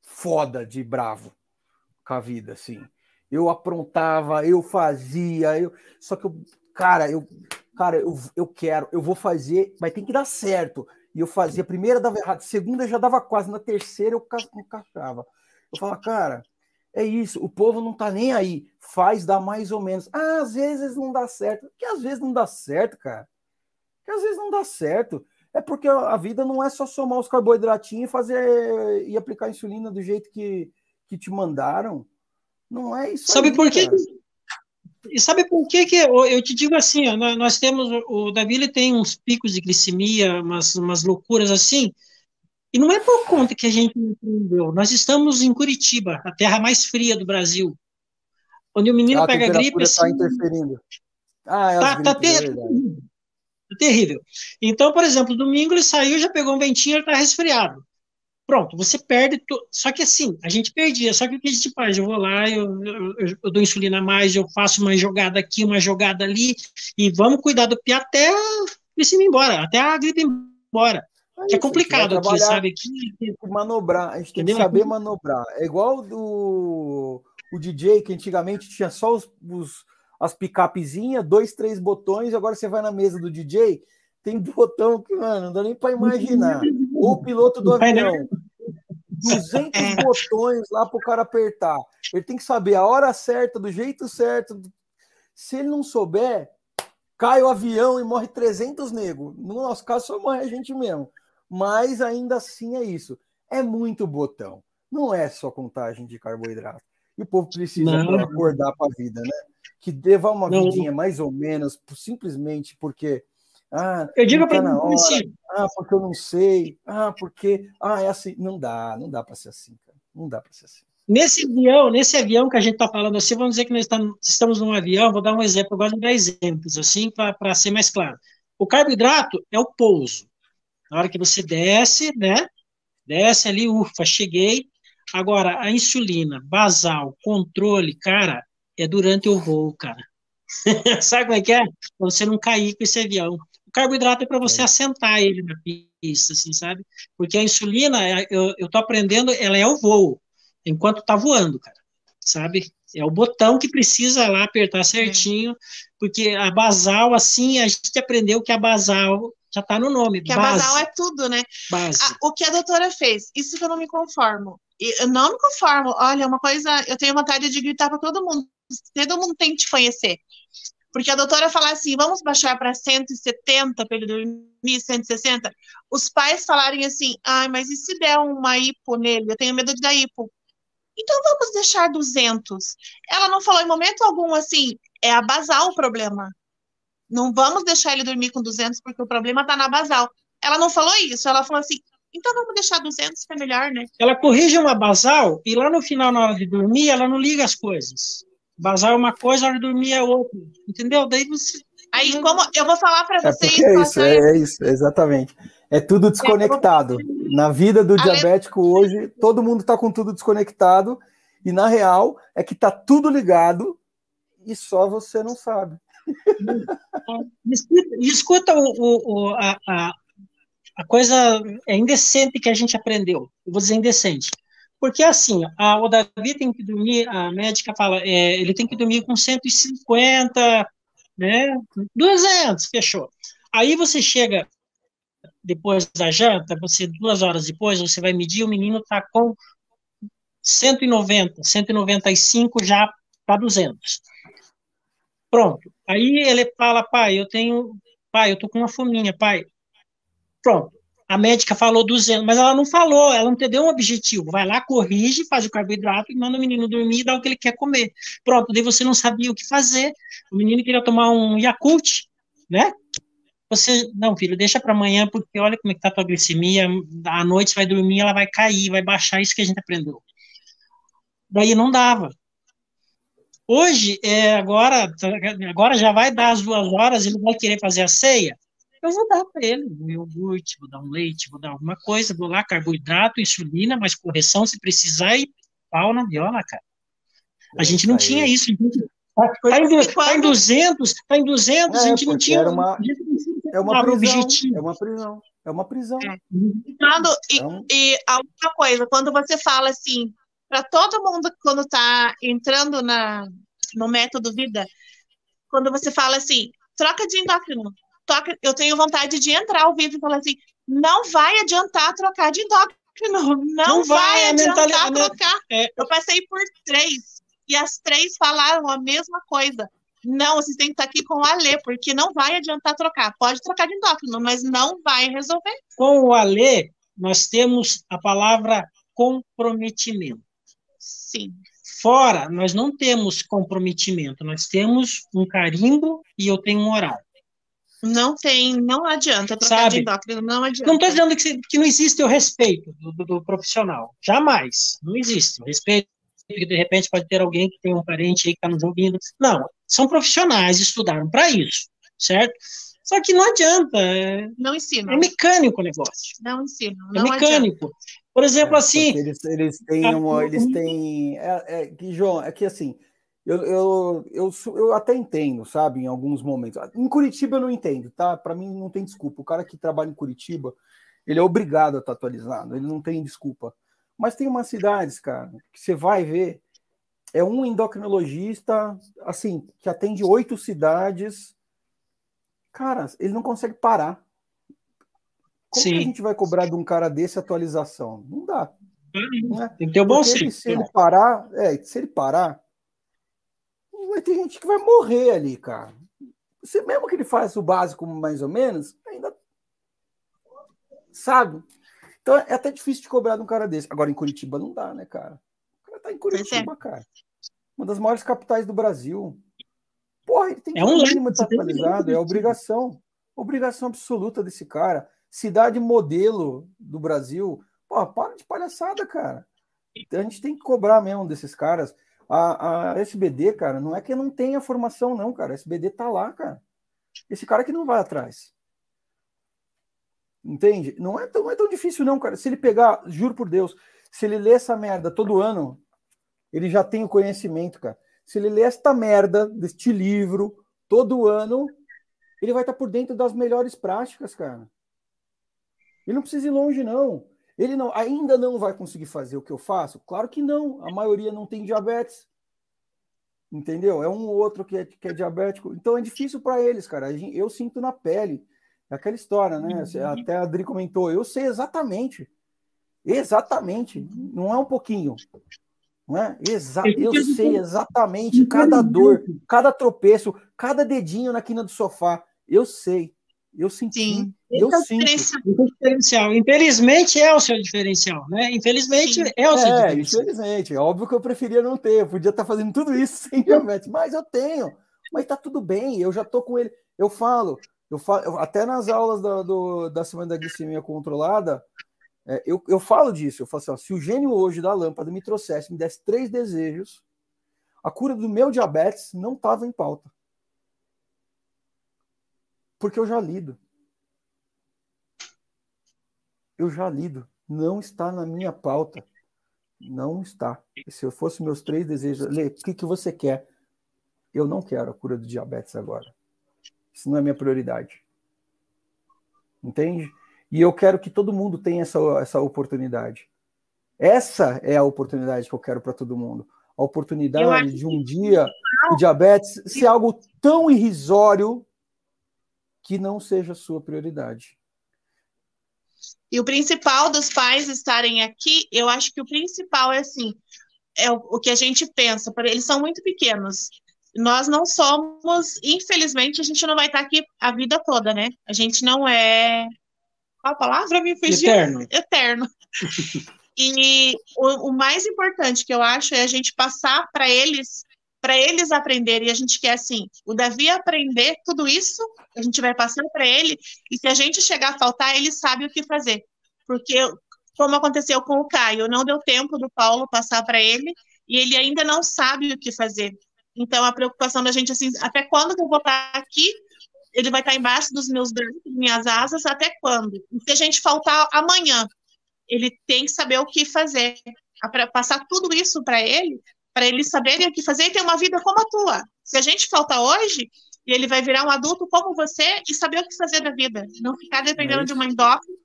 foda de bravo com a vida, assim. Eu aprontava, eu fazia, eu só que eu, cara, eu, cara, eu, eu quero, eu vou fazer, mas tem que dar certo. E eu fazia, a primeira dava errado, a segunda já dava quase, na terceira eu encaixava. Eu falava, cara, é isso, o povo não tá nem aí, faz, dá mais ou menos. Ah, às vezes não dá certo. Que às vezes não dá certo, cara. Que às vezes não dá certo. É porque a vida não é só somar os carboidratinhos e fazer e aplicar insulina do jeito que, que te mandaram. Não é isso. Sabe aí, por quê? E sabe por que que eu, te digo assim, ó, nós temos o Davi ele tem uns picos de glicemia, umas, umas loucuras assim, e não é por conta que a gente entendeu. Nós estamos em Curitiba, a terra mais fria do Brasil. Onde o menino a pega gripe. Está assim, interferindo. Ah, é tá, tá ter... é terrível. Então, por exemplo, domingo ele saiu, já pegou um ventinho, ele está resfriado. Pronto, você perde. To... Só que assim, a gente perdia. Só que o que a gente faz? Eu vou lá, eu, eu, eu, dou insulina a mais, eu faço uma jogada aqui, uma jogada ali, e vamos cuidar do pé até isso ir embora, até a gripe ir embora. É, é complicado aqui, sabe? Aqui, tem que manobrar, a gente tem Entendeu? que saber manobrar. É igual do o DJ, que antigamente tinha só os, os as picapezinhas, dois, três botões, agora você vai na mesa do DJ, tem botão que, mano, não dá nem para imaginar. Ou o piloto do avião. 200 é. botões lá para o cara apertar. Ele tem que saber a hora certa, do jeito certo. Se ele não souber, cai o avião e morre 300 negros. No nosso caso, só morre a gente mesmo mas ainda assim é isso. É muito botão. Não é só contagem de carboidrato. E o povo precisa não. acordar para a vida, né? Que deva uma não. vidinha mais ou menos, simplesmente porque. Ah, eu digo para tá assim. Ah, porque eu não sei. Ah, porque. Ah, é assim. Não dá, não dá para ser assim, cara. Não dá para ser assim. Nesse avião, nesse avião que a gente está falando assim, vamos dizer que nós estamos num avião, vou dar um exemplo, eu gosto de dar exemplos, assim, para ser mais claro. O carboidrato é o pouso. Na hora que você desce, né? Desce ali, ufa, cheguei. Agora, a insulina, basal, controle, cara, é durante o voo, cara. Sabe como é que é? Pra você não cair com esse avião. Carboidrato é para você é. assentar ele na pista, assim, sabe? Porque a insulina, é, eu, eu tô aprendendo, ela é o voo, enquanto tá voando, cara. Sabe? É o botão que precisa lá apertar certinho, porque a basal, assim, a gente aprendeu que a basal já está no nome. Que a basal é tudo, né? Base. A, o que a doutora fez, isso que eu não me conformo. Eu não me conformo. Olha, uma coisa, eu tenho vontade de gritar para todo mundo. Todo mundo tem que te conhecer. Porque a doutora fala assim: vamos baixar para 170 para ele dormir, 160. Os pais falarem assim: ai, mas e se der uma hipo nele? Eu tenho medo de dar hipo. Então vamos deixar 200. Ela não falou em momento algum assim: é a basal o problema. Não vamos deixar ele dormir com 200 porque o problema está na basal. Ela não falou isso, ela falou assim: então vamos deixar 200 que é melhor, né? Ela corrige uma basal e lá no final, na hora de dormir, ela não liga as coisas. Basal é uma coisa, a hora de dormir é outra. Entendeu? Daí você. Aí, como eu vou falar para é vocês. É, é isso, é, é, isso, exatamente. É tudo desconectado. Na vida do diabético hoje, todo mundo está com tudo desconectado. E na real, é que está tudo ligado e só você não sabe. Escuta o, o, a, a, a, coisa é indecente que a gente aprendeu. Eu vou dizer indecente. Porque assim, a, o Davi tem que dormir, a médica fala, é, ele tem que dormir com 150, né? 200, fechou. Aí você chega depois da janta, você duas horas depois, você vai medir, o menino está com 190, 195 já para 200. Pronto. Aí ele fala, pai, eu tenho, pai, eu tô com uma fominha, pai. Pronto. A médica falou 200, mas ela não falou, ela não te deu um objetivo. Vai lá, corrige, faz o carboidrato e manda o menino dormir e dá o que ele quer comer. Pronto, daí você não sabia o que fazer. O menino queria tomar um Yakult, né? Você, não, filho, deixa para amanhã, porque olha como é que tá a tua glicemia, à noite você vai dormir, ela vai cair, vai baixar, isso que a gente aprendeu. Daí não dava. Hoje, é, agora, agora já vai dar as duas horas, ele vai querer fazer a ceia eu vou dar para ele um iogurte, vou dar um leite, vou dar alguma coisa, vou lá, carboidrato, insulina, mas correção se precisar e pau na viola, cara. A gente não tinha isso. Tá, tá, em, tá em 200, tá em 200, é, a gente não tinha. Uma, é uma prisão, objetivo. É uma prisão. É uma prisão. É. Quando, e, então, e a outra coisa, quando você fala assim, para todo mundo quando está entrando na, no método vida, quando você fala assim, troca de endócrino, toca, eu tenho vontade de entrar ao vivo e falar assim: não vai adiantar trocar de endócrino, não, não vai, vai adiantar trocar. É... Eu passei por três e as três falaram a mesma coisa. Não, vocês têm que estar aqui com o Alê, porque não vai adiantar trocar. Pode trocar de endócrino, mas não vai resolver. Com o Alê, nós temos a palavra comprometimento. Sim. Fora, nós não temos comprometimento, nós temos um carimbo e eu tenho um horário. Não tem, não adianta trocar Sabe? de endócrino, não adianta. Não estou dizendo que, que, não existe o respeito do, do, do, profissional. Jamais. Não existe. O respeito, que de repente pode ter alguém que tem um parente aí que está nos ouvindo. Não, são profissionais, estudaram para isso, certo? Só que não adianta. É, não ensina. É mecânico o negócio. Não ensina. É mecânico. Adianta. Por exemplo, é, assim. Eles, eles têm uma. Eles têm. É, é, que, João, é que assim eu, eu, eu, eu, até entendo, sabe, em alguns momentos. Em Curitiba eu não entendo, tá? Para mim não tem desculpa. O cara que trabalha em Curitiba, ele é obrigado a estar atualizado, ele não tem desculpa. Mas tem umas cidades, cara, que você vai ver, é um endocrinologista, assim, que atende oito cidades. Cara, ele não consegue parar. Como Sim. que a gente vai cobrar de um cara desse atualização? Não dá. Né? Tem que ter o bom senso. Se ele parar, é, se ele parar, vai ter gente que vai morrer ali, cara. Você, mesmo que ele faça o básico mais ou menos, ainda. Sabe? Então é até difícil de cobrar de um cara desse. Agora em Curitiba não dá, né, cara? O cara tá em Curitiba, cara. Uma das maiores capitais do Brasil. Porra, ele tem que é um mínimo estar atualizado, é obrigação. Obrigação absoluta desse cara. Cidade modelo do Brasil. Pô, para de palhaçada, cara. Então, a gente tem que cobrar mesmo desses caras. A, a SBD, cara, não é que não tenha formação, não, cara. A SBD tá lá, cara. Esse cara que não vai atrás. Entende? Não é, tão, não é tão difícil, não, cara. Se ele pegar, juro por Deus, se ele ler essa merda todo ano, ele já tem o conhecimento, cara. Se ele ler esta merda deste livro todo ano, ele vai estar por dentro das melhores práticas, cara. Ele não precisa ir longe, não. Ele não, ainda não vai conseguir fazer o que eu faço? Claro que não. A maioria não tem diabetes. Entendeu? É um ou outro que é, que é diabético. Então é difícil para eles, cara. Eu sinto na pele. É aquela história, né? Uhum. Até a Adri comentou. Eu sei exatamente. Exatamente. Não é um pouquinho. Não é? Exa eu sei exatamente cada dor, cada tropeço, cada dedinho na quina do sofá. Eu sei. Eu senti. Sim. Eu é sinto. Diferencial. Infelizmente é o seu diferencial, né? Infelizmente Sim. é o seu é, diferencial. Infelizmente. É óbvio que eu preferia não ter. Eu podia estar fazendo tudo isso sem diabetes, mas eu tenho. Mas tá tudo bem. Eu já tô com ele. Eu falo, eu falo até nas aulas da, do, da semana da glicemia controlada, é, eu, eu falo disso. Eu falo assim: ó, se o gênio hoje da lâmpada me trouxesse, me desse três desejos, a cura do meu diabetes não estava em pauta porque eu já lido. Eu já lido. Não está na minha pauta. Não está. Se eu fosse meus três desejos, Lê, o que, que você quer? Eu não quero a cura do diabetes agora. Isso não é minha prioridade. Entende? E eu quero que todo mundo tenha essa, essa oportunidade. Essa é a oportunidade que eu quero para todo mundo. A oportunidade de um dia o diabetes ser algo tão irrisório que não seja sua prioridade. E o principal dos pais estarem aqui, eu acho que o principal é assim, é o, que a gente pensa, eles são muito pequenos. Nós não somos, infelizmente, a gente não vai estar aqui a vida toda, né? A gente não é. Qual a palavra me fugiu? Eterno. Eterno. e o, o mais importante que eu acho é a gente passar para eles para eles aprenderem. E a gente quer, assim, o Davi aprender tudo isso, a gente vai passando para ele, e se a gente chegar a faltar, ele sabe o que fazer. Porque, como aconteceu com o Caio, não deu tempo do Paulo passar para ele, e ele ainda não sabe o que fazer. Então, a preocupação da gente, assim, até quando que eu vou estar aqui? Ele vai estar embaixo dos meus braços, minhas asas, até quando? E se a gente faltar amanhã, ele tem que saber o que fazer. Para passar tudo isso para ele, para eles saberem o que fazer e ter uma vida como a tua. Se a gente falta hoje, ele vai virar um adulto como você e saber o que fazer da vida. Não ficar dependendo é de uma endócrina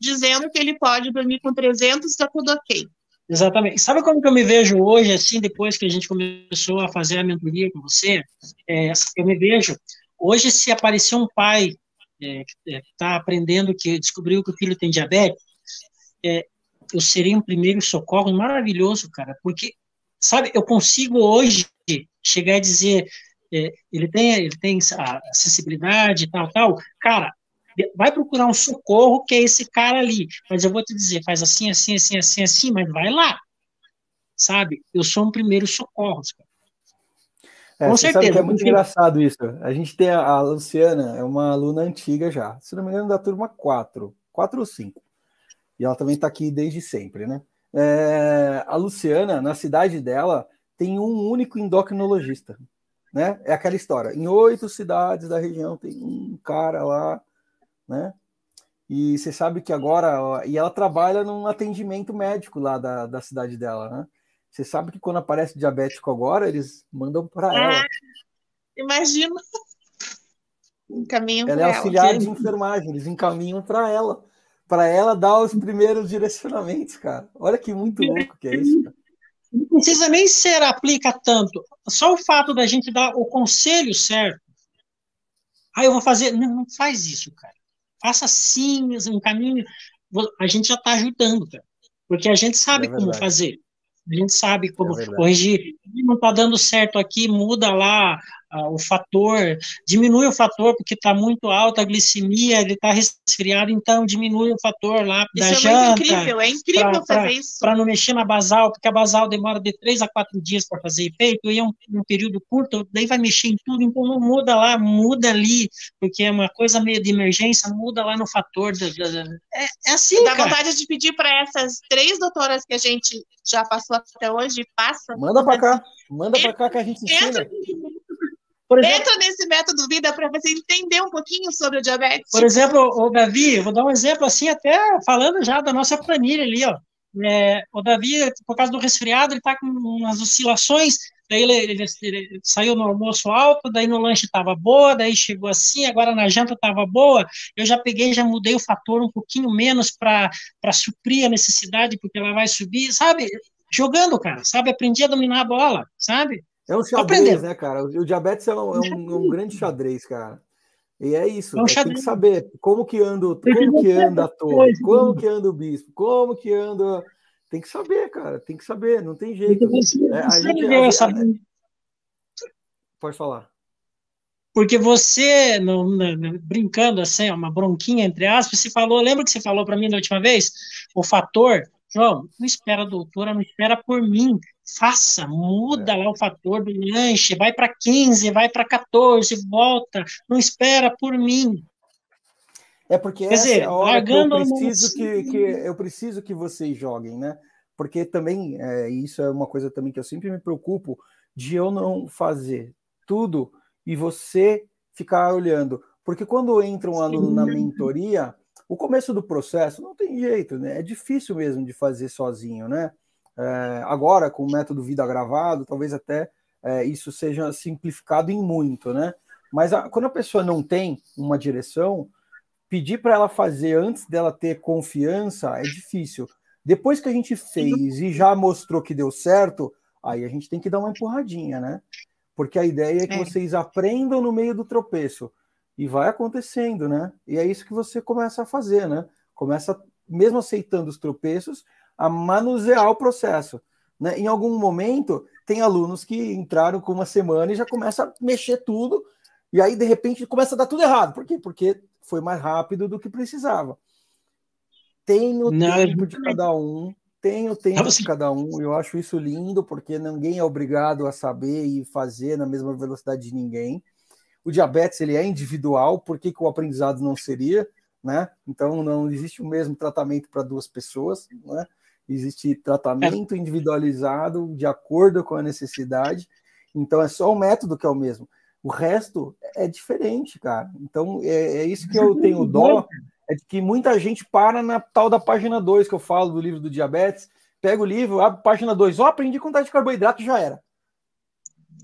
dizendo que ele pode dormir com 300 e está tudo ok. Exatamente. Sabe como que eu me vejo hoje, assim, depois que a gente começou a fazer a mentoria com você? É, eu me vejo, hoje, se aparecer um pai é, que está é, aprendendo, que descobriu que o filho tem diabetes, é, eu seria um primeiro socorro maravilhoso, cara, porque sabe, eu consigo hoje chegar e dizer, é, ele tem, ele tem a acessibilidade, tal, tal, cara, vai procurar um socorro que é esse cara ali, mas eu vou te dizer, faz assim, assim, assim, assim, assim, mas vai lá, sabe, eu sou um primeiro socorro, cara. É, Com certeza. é muito engraçado isso. A gente tem a, a, Luciana, é uma aluna antiga já, se não me engano, da turma 4, 4 ou 5. E ela também está aqui desde sempre, né? É, a Luciana, na cidade dela, tem um único endocrinologista. Né? É aquela história. Em oito cidades da região tem um cara lá, né? E você sabe que agora. E ela trabalha num atendimento médico lá da, da cidade dela, né? Você sabe que quando aparece diabético agora, eles mandam para ah, ela. Imagina. Encaminham ela é auxiliar ela. de enfermagem, eles encaminham para ela para ela dar os primeiros direcionamentos, cara. Olha que muito louco que é isso, cara. Não precisa nem ser aplica tanto. Só o fato da gente dar o conselho certo. Ah, eu vou fazer. Não, não faz isso, cara. Faça assim, um caminho. A gente já está ajudando, cara. Porque a gente sabe é como fazer. A gente sabe como é corrigir. Não está dando certo aqui, muda lá o fator, diminui o fator porque está muito alta a glicemia, ele está resfriado, então diminui o fator lá isso da é janta. incrível, é incrível pra, fazer pra, isso. Para não mexer na basal, porque a basal demora de três a quatro dias para fazer efeito, e é um, um, período curto, daí vai mexer em tudo, então não muda lá, muda ali, porque é uma coisa meio de emergência, muda lá no fator. Da, da, é, é assim, Dá cara. vontade de pedir para essas três doutoras que a gente já passou até hoje, passa. Manda para cá, manda para cá que a gente ensina. Exemplo, Entra nesse método vida para você entender um pouquinho sobre o diabetes. Por exemplo, o Davi, vou dar um exemplo assim, até falando já da nossa planilha ali, ó. É, o Davi, por causa do resfriado, ele está com umas oscilações, daí ele, ele, ele, saiu no almoço alto, daí no lanche estava boa, daí chegou assim, agora na janta estava boa, eu já peguei, já mudei o fator um pouquinho menos para suprir a necessidade, porque ela vai subir, sabe? Jogando, cara, sabe? Aprendi a dominar a bola, sabe? É um xadrez, né, cara? O diabetes é um, é um, é um grande xadrez, cara. E é isso, é um tem que saber como que anda, como que anda a torre, como que anda o bispo, como que anda. Tem que saber, cara, tem que saber, não tem jeito. É, a gente, a, a, Pode falar. Porque você, no, no, brincando assim, uma bronquinha entre aspas, você falou, lembra que você falou para mim na última vez? O fator, João, não espera a doutora, não espera por mim faça, muda é. lá o fator do lanche, vai para 15, vai para 14, volta, não espera por mim. É porque Quer dizer, é a hora que eu preciso que, que, eu preciso que vocês joguem, né? Porque também, é, isso é uma coisa também que eu sempre me preocupo, de eu não fazer tudo e você ficar olhando. Porque quando entra um aluno na mentoria, o começo do processo não tem jeito, né? É difícil mesmo de fazer sozinho, né? É, agora, com o método vida gravado, talvez até é, isso seja simplificado em muito, né? Mas a, quando a pessoa não tem uma direção, pedir para ela fazer antes dela ter confiança é difícil. Depois que a gente fez e já mostrou que deu certo, aí a gente tem que dar uma empurradinha, né? Porque a ideia é que é. vocês aprendam no meio do tropeço. E vai acontecendo, né? E é isso que você começa a fazer, né? Começa mesmo aceitando os tropeços, a manusear o processo. Né? Em algum momento, tem alunos que entraram com uma semana e já começa a mexer tudo, e aí, de repente, começa a dar tudo errado. Por quê? Porque foi mais rápido do que precisava. Tem o Não, tempo de cada um, tem o tempo de cada um, eu acho isso lindo, porque ninguém é obrigado a saber e fazer na mesma velocidade de ninguém. O diabetes ele é individual, por que, que o aprendizado não seria? Né? Então não existe o mesmo tratamento para duas pessoas, né? Existe tratamento individualizado de acordo com a necessidade. Então é só o método que é o mesmo. O resto é diferente, cara. Então é, é isso que eu tenho dó, é de que muita gente para na tal da página 2 que eu falo do livro do diabetes, pega o livro, abre página 2, ó, oh, aprendi quantidade de carboidrato já era.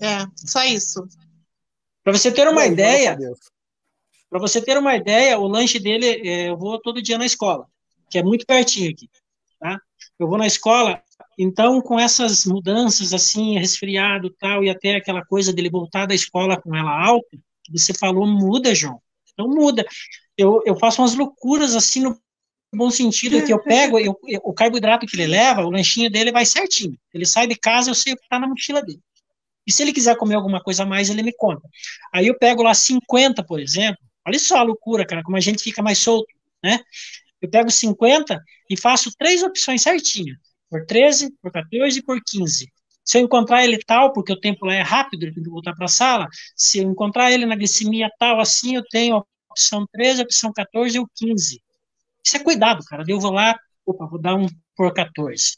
É, só isso. Para você ter uma ideia, para você ter uma ideia, o lanche dele, é, eu vou todo dia na escola, que é muito pertinho aqui? Eu vou na escola, então com essas mudanças assim, resfriado tal, e até aquela coisa dele voltar da escola com ela alta, você falou, muda, João. Então muda. Eu, eu faço umas loucuras assim no bom sentido que eu pego eu, eu, o carboidrato que ele leva, o lanchinho dele vai certinho. Ele sai de casa, eu sei o que está na mochila dele. E se ele quiser comer alguma coisa a mais, ele me conta. Aí eu pego lá 50, por exemplo. Olha só a loucura, cara, como a gente fica mais solto, né? Eu pego 50 e faço três opções certinho. Por 13, por 14 e por 15. Se eu encontrar ele tal, porque o tempo lá é rápido, eu tenho que voltar para a sala, se eu encontrar ele na glicemia tal, assim, eu tenho a opção 13, a opção 14 e o 15. Isso é cuidado, cara. Eu vou lá, opa, vou dar um por 14.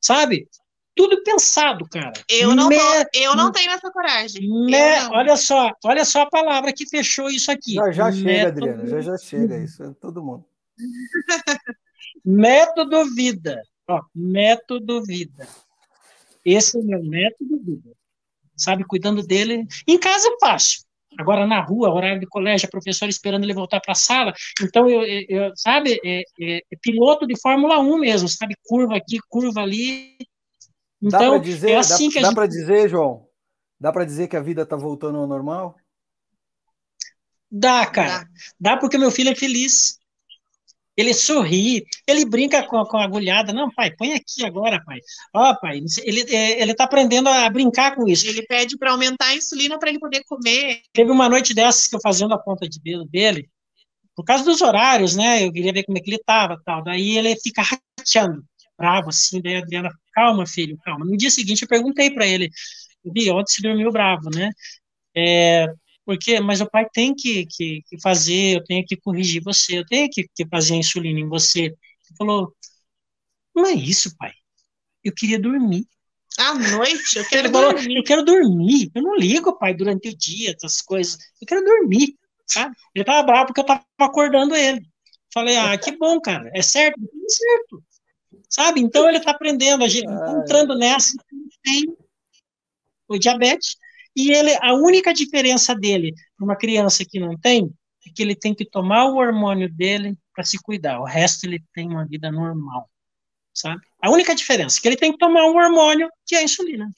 Sabe? tudo pensado, cara. Eu não, me... eu não tenho essa coragem. Me... Olha só, olha só a palavra que fechou isso aqui. Já, já chega, Adriana, já, já chega isso, é todo mundo. Método vida. Ó, método vida. Esse é o meu método vida. Sabe, cuidando dele. Em casa é fácil. Agora na rua, horário de colégio, a professora esperando ele voltar para a sala. Então, eu, eu sabe, é, é, é piloto de Fórmula 1 mesmo, sabe? Curva aqui, curva ali então, dá para dizer, é assim dá, dá gente... para dizer, João? Dá para dizer que a vida está voltando ao normal? Dá, cara. Dá porque meu filho é feliz. Ele sorri, ele brinca com, com a agulhada. Não, pai, põe aqui agora, pai. Ó, oh, pai, ele, é, ele tá aprendendo a brincar com isso. Ele pede para aumentar a insulina para ele poder comer. Teve uma noite dessas que eu fazendo a ponta de dedo dele, por causa dos horários, né? Eu queria ver como é que ele tava, tal. Daí ele fica rateando, bravo, assim. Daí a Adriana calma, filho, calma. No dia seguinte eu perguntei para ele, vi, ontem você dormiu bravo, né? É, porque, mas o pai tem que, que, que, fazer, eu tenho que corrigir você, eu tenho que, que fazer a insulina em você. Ele falou, não é isso, pai. Eu queria dormir. À noite? Eu quero ele dormir. Falou, eu quero dormir. Eu não ligo, pai, durante o dia, essas coisas. Eu quero dormir, sabe? Ele tava bravo porque eu tava acordando ele. Falei, ah, que bom, cara. É certo? É certo sabe? Então ele está aprendendo, a gente tá entrando nessa, tem o diabetes, e ele, a única diferença dele para uma criança que não tem, é que ele tem que tomar o hormônio dele para se cuidar, o resto ele tem uma vida normal, sabe? A única diferença é que ele tem que tomar um hormônio que é a insulina.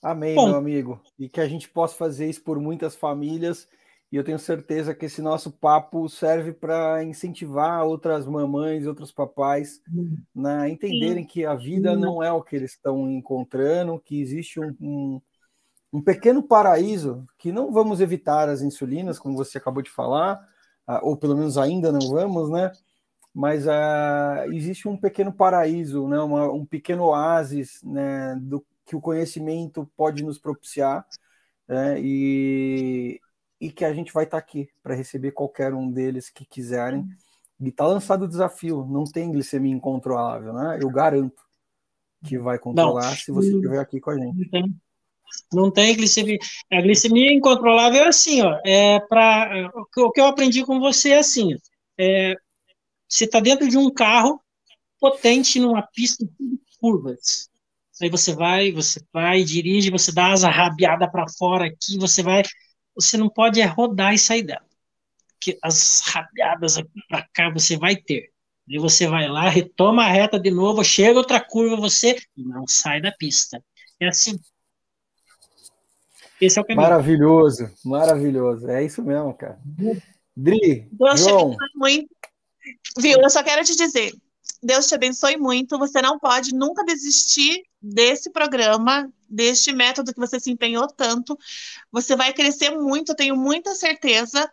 Amém, Bom, meu amigo. E que a gente possa fazer isso por muitas famílias e eu tenho certeza que esse nosso papo serve para incentivar outras mamães, outros papais, né, a entenderem que a vida não é o que eles estão encontrando, que existe um, um, um, pequeno paraíso, que não vamos evitar as insulinas, como você acabou de falar, ah, ou pelo menos ainda não vamos, né? Mas uh, existe um pequeno paraíso, né, uma, um pequeno oásis né, do que o conhecimento pode nos propiciar. Né, e, e que a gente vai estar tá aqui para receber qualquer um deles que quiserem. E está lançado o desafio, não tem glicemia incontrolável, né? Eu garanto que vai controlar não, se você estiver aqui com a gente. Não tem, não tem glicemia. A glicemia incontrolável é assim, ó. É para o que eu aprendi com você é assim. É, você está dentro de um carro potente numa pista de curvas. Aí você vai, você vai, dirige, você dá asa rabiada para fora aqui, você vai você não pode é rodar e sair dela. Que as rabiadas para cá você vai ter. E você vai lá, retoma a reta de novo, chega outra curva, você não sai da pista. É assim. Esse é o caminho. Maravilhoso, maravilhoso. É isso mesmo, cara. Dri, João. Muito, Viu? Eu só quero te dizer, Deus te abençoe muito. Você não pode nunca desistir desse programa, deste método que você se empenhou tanto. Você vai crescer muito, eu tenho muita certeza.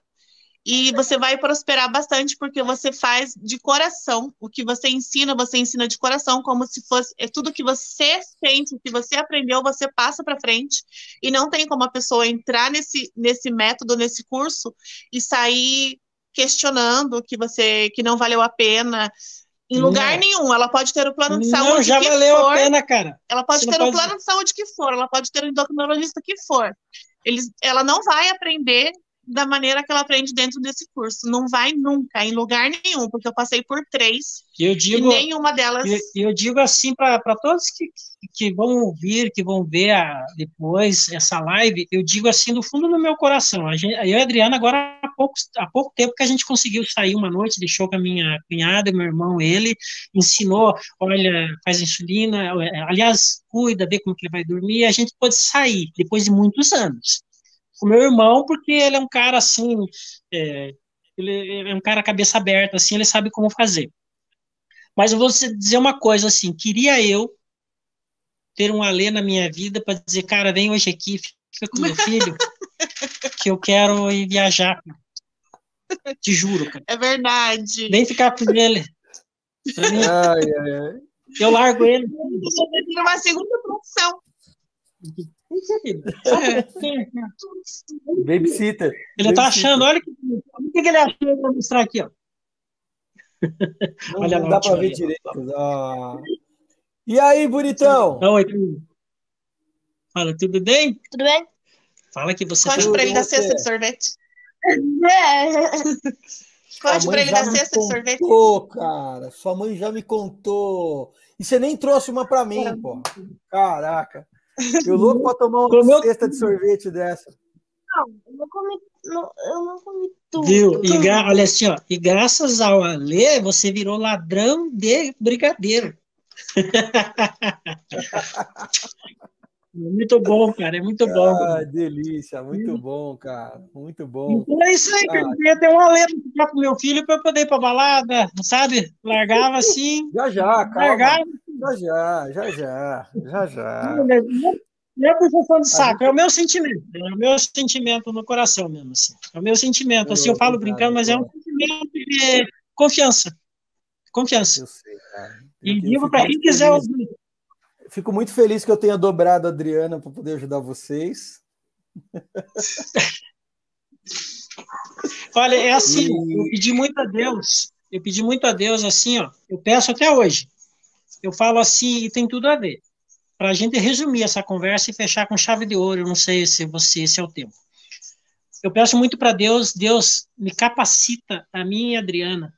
E você vai prosperar bastante porque você faz de coração o que você ensina, você ensina de coração, como se fosse é tudo que você sente, que você aprendeu, você passa para frente. E não tem como a pessoa entrar nesse, nesse método, nesse curso e sair questionando que você que não valeu a pena, em lugar não. nenhum. Ela pode ter o plano de saúde não, já que valeu for. a pena, cara. Ela pode Você ter o pode... plano de saúde que for, ela pode ter o endocrinologista que for. Eles, ela não vai aprender da maneira que ela aprende dentro desse curso. Não vai nunca, em lugar nenhum, porque eu passei por três eu digo, e nenhuma delas. Eu, eu digo assim para todos que, que vão ouvir, que vão ver a, depois essa live, eu digo assim do fundo do meu coração. A gente, eu e a Adriana, agora há pouco, há pouco tempo que a gente conseguiu sair uma noite, deixou com a minha cunhada, meu irmão, ele, ensinou, olha, faz insulina, aliás, cuida, vê como que ele vai dormir, a gente pode sair depois de muitos anos o meu irmão, porque ele é um cara assim, é, ele é um cara cabeça aberta, assim, ele sabe como fazer. Mas eu vou dizer uma coisa assim, queria eu ter um Alê na minha vida para dizer, cara, vem hoje aqui, fica com meu filho, que eu quero ir viajar. Te juro, cara. É verdade. Vem ficar com ele. Ai, ai, ai. Eu largo ele. Eu uma segunda profissão. Babysitter. Ele tá achando, olha que, o que, ele achou para mostrar aqui, ó. Não, olha não dá para ver direito. Ah. E aí, bonitão? Oi, Fala, tudo bem? Tudo bem? Fala que você Conte tá... para ele da cesta de sorvete. Conte para ele da cesta de sorvete. Pô, cara, sua mãe já me contou. E você nem trouxe uma para mim, pô. Caraca. Eu louco para tomar uma Comeu... cesta de sorvete dessa. Não, eu não comi, não, eu não comi tudo. Viu? E gra... Olha assim, ó, e graças ao Alê, você virou ladrão de brigadeiro. Muito bom, cara, é muito bom. Ah, delícia, muito bom, cara, muito bom. Então é isso aí, ah. eu queria ter uma letra pro meu filho para poder ir pra balada, sabe? Largava assim. Já já, cara. Largava. Já já, já já, já já. Não é puxação de saco, é o meu sentimento, é o meu sentimento no coração mesmo, assim. É o meu sentimento, assim, eu falo brincando, mas é um sentimento de confiança. Confiança. Eu sei, cara. E digo para quem quiser ouvir Fico muito feliz que eu tenha dobrado a Adriana para poder ajudar vocês. Olha, é assim, e... eu pedi muito a Deus, eu pedi muito a Deus assim, ó, eu peço até hoje. Eu falo assim e tem tudo a ver. Para a gente resumir essa conversa e fechar com chave de ouro, eu não sei se você esse é o tempo. Eu peço muito para Deus, Deus me capacita a mim e a Adriana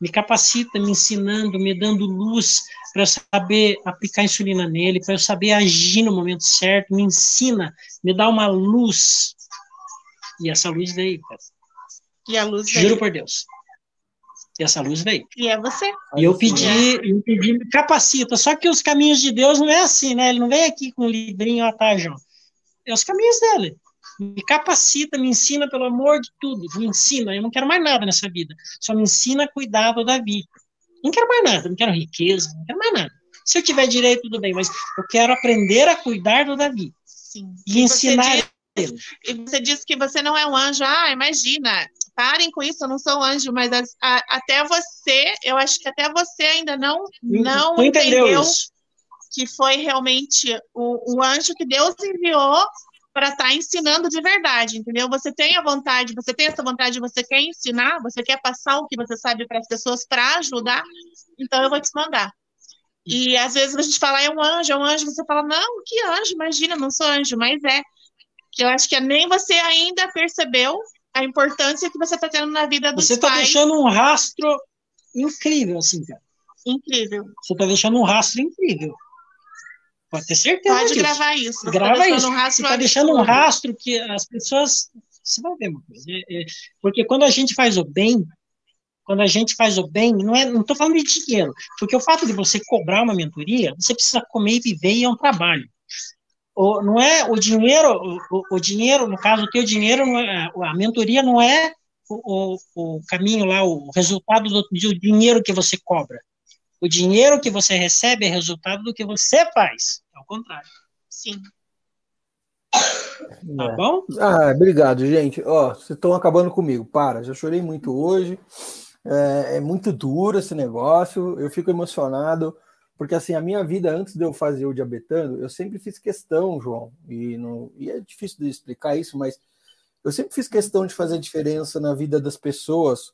me capacita, me ensinando, me dando luz para eu saber aplicar insulina nele, para eu saber agir no momento certo, me ensina, me dá uma luz. E essa luz veio, cara. E a luz Juro veio. por Deus. E essa luz veio. E é você. E eu pedi, eu pedi, me capacita. Só que os caminhos de Deus não é assim, né? Ele não vem aqui com um livrinho, ó, tá, João? É os caminhos dele me capacita, me ensina, pelo amor de tudo, me ensina, eu não quero mais nada nessa vida, só me ensina a cuidar do Davi. Não quero mais nada, não quero riqueza, não quero mais nada. Se eu tiver direito, tudo bem, mas eu quero aprender a cuidar do Davi. Sim. E, e ensinar diz, ele. E você disse que você não é um anjo. Ah, imagina, parem com isso, eu não sou um anjo, mas a, a, até você, eu acho que até você ainda não, não, não entendeu, entendeu que foi realmente o, o anjo que Deus enviou para estar tá ensinando de verdade, entendeu? Você tem a vontade, você tem essa vontade, você quer ensinar, você quer passar o que você sabe para as pessoas para ajudar, então eu vou te mandar. E às vezes a gente fala, é um anjo, é um anjo, você fala, não, que anjo, imagina, não sou anjo, mas é. Eu acho que nem você ainda percebeu a importância que você está tendo na vida dos Você está deixando um rastro incrível, assim, cara. Incrível. Você está deixando um rastro incrível. Pode ter certeza. Pode disso. gravar isso. Você Grava tá isso. Um você está deixando um rastro que as pessoas. Você vai ver uma coisa. É, é, porque quando a gente faz o bem, quando a gente faz o bem, não é, não estou falando de dinheiro, porque o fato de você cobrar uma mentoria, você precisa comer e viver e é um trabalho. O, não é o dinheiro, o, o dinheiro, no caso, o teu dinheiro, é, a mentoria não é o, o, caminho lá, o resultado do, do dinheiro que você cobra. O dinheiro que você recebe é resultado do que você faz. É o contrário. Sim. Tá é. bom? Ah, obrigado, gente. Ó, vocês estão acabando comigo. Para, já chorei muito hoje. É, é, muito duro esse negócio. Eu fico emocionado. Porque assim, a minha vida antes de eu fazer o diabetando, eu sempre fiz questão, João, e, não, e é difícil de explicar isso, mas eu sempre fiz questão de fazer diferença na vida das pessoas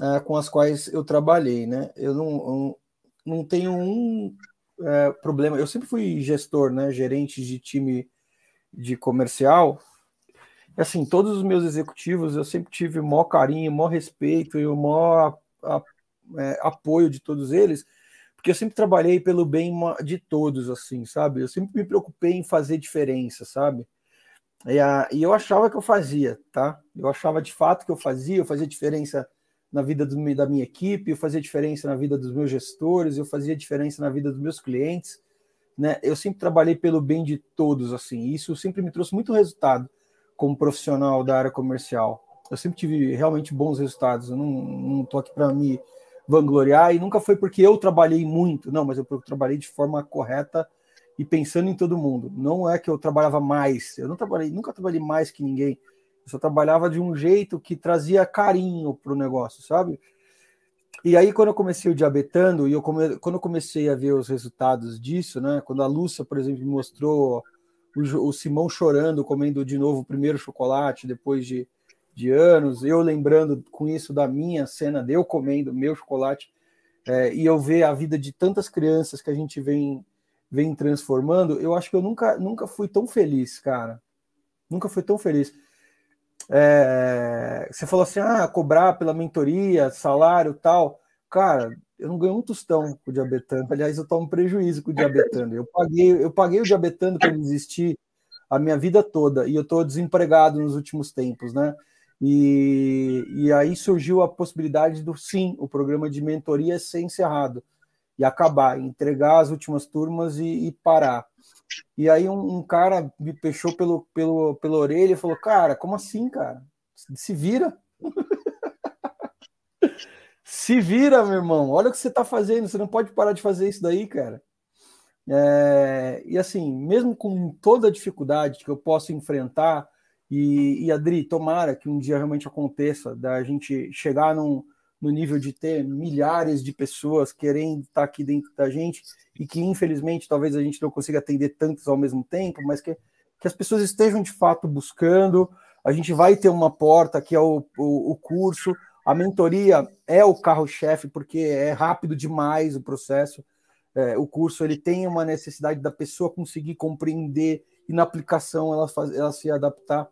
é, com as quais eu trabalhei, né? Eu não, não tenho um é, problema. Eu sempre fui gestor, né? Gerente de time de comercial. Assim, todos os meus executivos eu sempre tive o maior carinho, o maior respeito e o maior a, é, apoio de todos eles porque eu sempre trabalhei pelo bem de todos, assim, sabe? Eu sempre me preocupei em fazer diferença, sabe? E, a, e eu achava que eu fazia, tá? Eu achava de fato que eu fazia, eu fazia diferença na vida do, da minha equipe, eu fazia diferença na vida dos meus gestores, eu fazia diferença na vida dos meus clientes, né? Eu sempre trabalhei pelo bem de todos, assim, isso sempre me trouxe muito resultado como profissional da área comercial. Eu sempre tive realmente bons resultados, eu não, tô aqui para me vangloriar, e nunca foi porque eu trabalhei muito, não, mas eu trabalhei de forma correta e pensando em todo mundo. Não é que eu trabalhava mais, eu não trabalhei, nunca trabalhei mais que ninguém. Eu só trabalhava de um jeito que trazia carinho para o negócio, sabe? E aí, quando eu comecei o diabetando, e eu come... quando eu comecei a ver os resultados disso, né? Quando a Lúcia, por exemplo, me mostrou o, o Simão chorando, comendo de novo o primeiro chocolate, depois de de anos, eu lembrando com isso da minha cena de eu comendo meu chocolate, é, e eu ver a vida de tantas crianças que a gente vem, vem transformando, eu acho que eu nunca, nunca fui tão feliz, cara. Nunca fui tão feliz. É, você falou assim, ah, cobrar pela mentoria, salário tal. Cara, eu não ganho um tostão com o diabetano. Aliás, eu tomo prejuízo com o diabetano. Eu paguei, eu paguei o diabetano para ele existir a minha vida toda e eu estou desempregado nos últimos tempos, né? E, e aí surgiu a possibilidade do sim, o programa de mentoria ser encerrado e acabar, entregar as últimas turmas e, e parar. E aí um, um, cara me fechou pelo, pelo, pela orelha e falou: Cara, como assim, cara? Se vira. Se vira, meu irmão. Olha o que você está fazendo. Você não pode parar de fazer isso daí, cara. É, e assim, mesmo com toda a dificuldade que eu posso enfrentar, e, e Adri, tomara que um dia realmente aconteça, da gente chegar num, no nível de ter milhares de pessoas querendo estar aqui dentro da gente e que, infelizmente, talvez a gente não consiga atender tantos ao mesmo tempo, mas que, que as pessoas estejam de fato buscando. A gente vai ter uma porta que é o, o, o curso, a mentoria é o carro-chefe, porque é rápido demais o processo. É, o curso ele tem uma necessidade da pessoa conseguir compreender e na aplicação ela, faz, ela se adaptar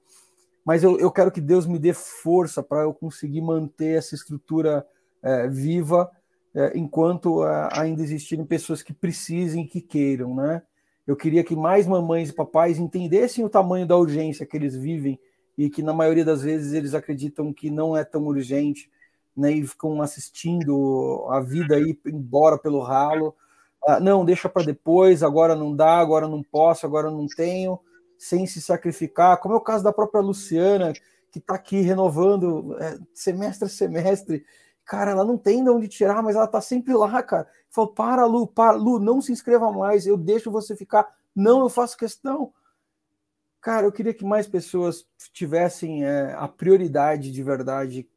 mas eu, eu quero que Deus me dê força para eu conseguir manter essa estrutura é, viva é, enquanto é, ainda existirem pessoas que precisem e que queiram, né? Eu queria que mais mamães e papais entendessem o tamanho da urgência que eles vivem e que na maioria das vezes eles acreditam que não é tão urgente, né? E ficam assistindo a vida ir embora pelo ralo. Ah, não, deixa para depois, agora não dá, agora não posso, agora não tenho sem se sacrificar, como é o caso da própria Luciana, que está aqui renovando é, semestre a semestre. Cara, ela não tem de onde tirar, mas ela está sempre lá, cara. Falou, para, Lu, para, Lu, não se inscreva mais, eu deixo você ficar. Não, eu faço questão. Cara, eu queria que mais pessoas tivessem é, a prioridade de verdade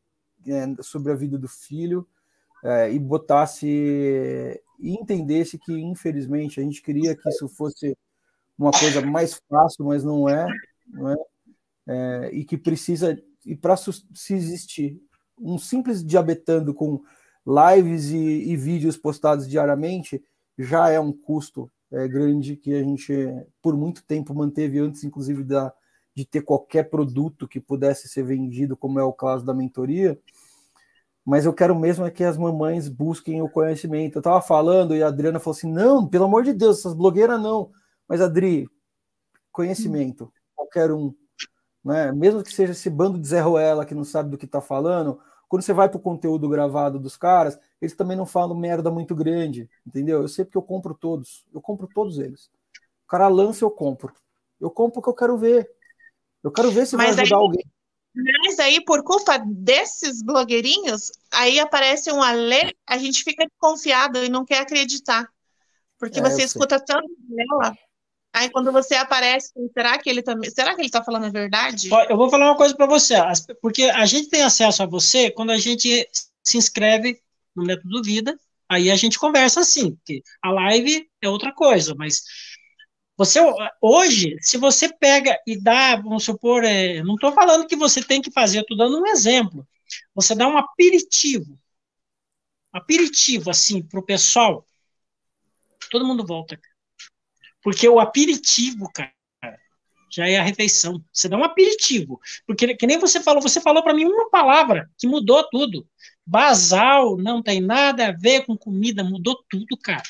é, sobre a vida do filho é, e botasse e entendesse que, infelizmente, a gente queria que isso fosse uma coisa mais fácil, mas não é, não é? é e que precisa, e para se existir um simples diabetando com lives e, e, vídeos postados diariamente já é um custo é, grande que a gente por muito tempo manteve antes, inclusive da, de ter qualquer produto que pudesse ser vendido, como é o caso da mentoria. Mas eu quero mesmo é que as mamães busquem o conhecimento. Eu estava falando e a Adriana falou assim: não, pelo amor de Deus, essas blogueiras não. Mas, Adri, conhecimento, qualquer um, né? mesmo que seja esse bando de Zé Ruela que não sabe do que está falando, quando você vai para o conteúdo gravado dos caras, eles também não falam merda muito grande, entendeu? Eu sei porque eu compro todos, eu compro todos eles. O cara lança, eu compro. Eu compro o que eu quero ver. Eu quero ver se Mas vai ajudar aí... alguém. Mas aí, por culpa desses blogueirinhos, aí aparece um alê, a gente fica desconfiado e não quer acreditar. Porque é, você escuta tanto dela. Aí quando você aparece, será que ele também. Será que ele está falando a verdade? Eu vou falar uma coisa para você, porque a gente tem acesso a você quando a gente se inscreve no Método Vida, aí a gente conversa assim, porque a live é outra coisa, mas você hoje, se você pega e dá, vamos supor, é, não estou falando que você tem que fazer, estou dando um exemplo. Você dá um aperitivo, aperitivo assim para o pessoal, todo mundo volta, porque o aperitivo, cara, já é a refeição. Você dá um aperitivo, porque que nem você falou, você falou para mim uma palavra que mudou tudo. Basal não tem nada a ver com comida, mudou tudo, cara.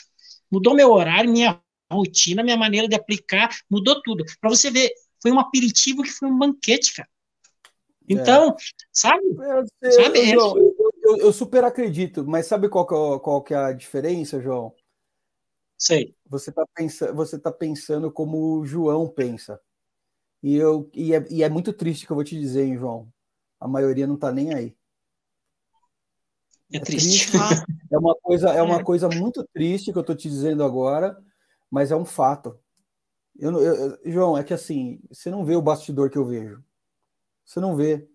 Mudou meu horário, minha rotina, minha maneira de aplicar, mudou tudo. Para você ver, foi um aperitivo que foi um banquete, cara. Então, é. sabe? Eu, sabe? Eu, eu, eu, super acredito, mas sabe qual que, é, qual que é a diferença, João? Sei. Você está pensando, você tá pensando como o João pensa. E, eu, e, é, e é muito triste que eu vou te dizer, hein, João. A maioria não está nem aí. É, é triste. triste. É uma coisa, é uma é. coisa muito triste que eu estou te dizendo agora, mas é um fato. Eu, eu, João, é que assim, você não vê o bastidor que eu vejo. Você não vê.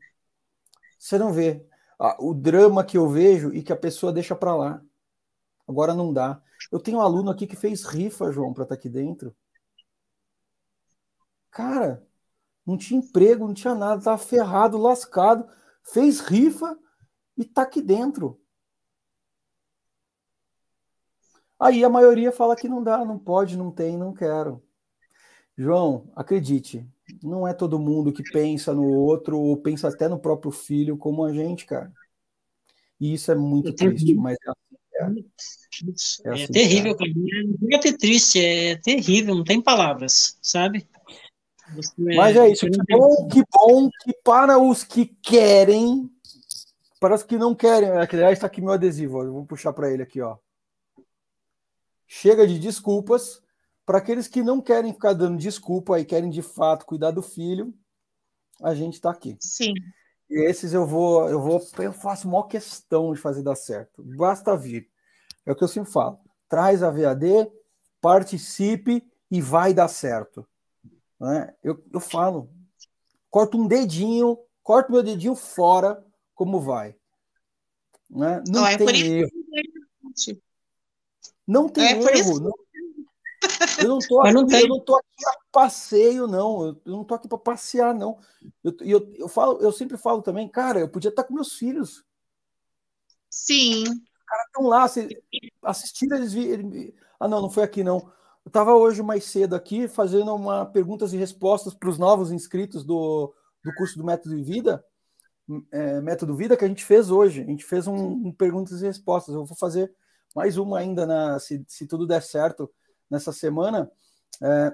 Você não vê. Ah, o drama que eu vejo e que a pessoa deixa para lá. Agora não dá. Eu tenho um aluno aqui que fez rifa, João, para estar tá aqui dentro. Cara, não tinha emprego, não tinha nada, estava ferrado, lascado, fez rifa e tá aqui dentro. Aí a maioria fala que não dá, não pode, não tem, não quero. João, acredite, não é todo mundo que pensa no outro ou pensa até no próprio filho como a gente, cara. E isso é muito triste, mas é assim. É, é, assim, é terrível, cara. Não é ter triste, é terrível, não tem palavras, sabe? Mas é isso, que bom, que bom que para os que querem, para os que não querem, aliás, está aqui meu adesivo, eu vou puxar para ele aqui, ó. Chega de desculpas. Para aqueles que não querem ficar dando desculpa e querem de fato cuidar do filho, a gente está aqui. Sim. E esses eu vou, eu vou, eu faço maior questão de fazer dar certo. Basta vir. É o que eu sempre falo. Traz a VAD, participe e vai dar certo. Né? Eu, eu falo, corto um dedinho, corto meu dedinho fora, como vai. Né? Não, não é tem erro. Não tem é, erro. Não, eu não tô aqui, não eu não tô aqui a passeio, não. Eu não tô aqui para passear, não. Eu, eu, eu, falo, eu sempre falo também, cara, eu podia estar com meus filhos. Sim. Caras estão lá, assistindo, eles vi, Ah, não, não foi aqui, não. Eu estava hoje mais cedo aqui fazendo uma perguntas e respostas para os novos inscritos do, do curso do Método de Vida, é, Método Vida, que a gente fez hoje. A gente fez um, um perguntas e respostas. Eu vou fazer mais uma ainda, na, se, se tudo der certo nessa semana. É,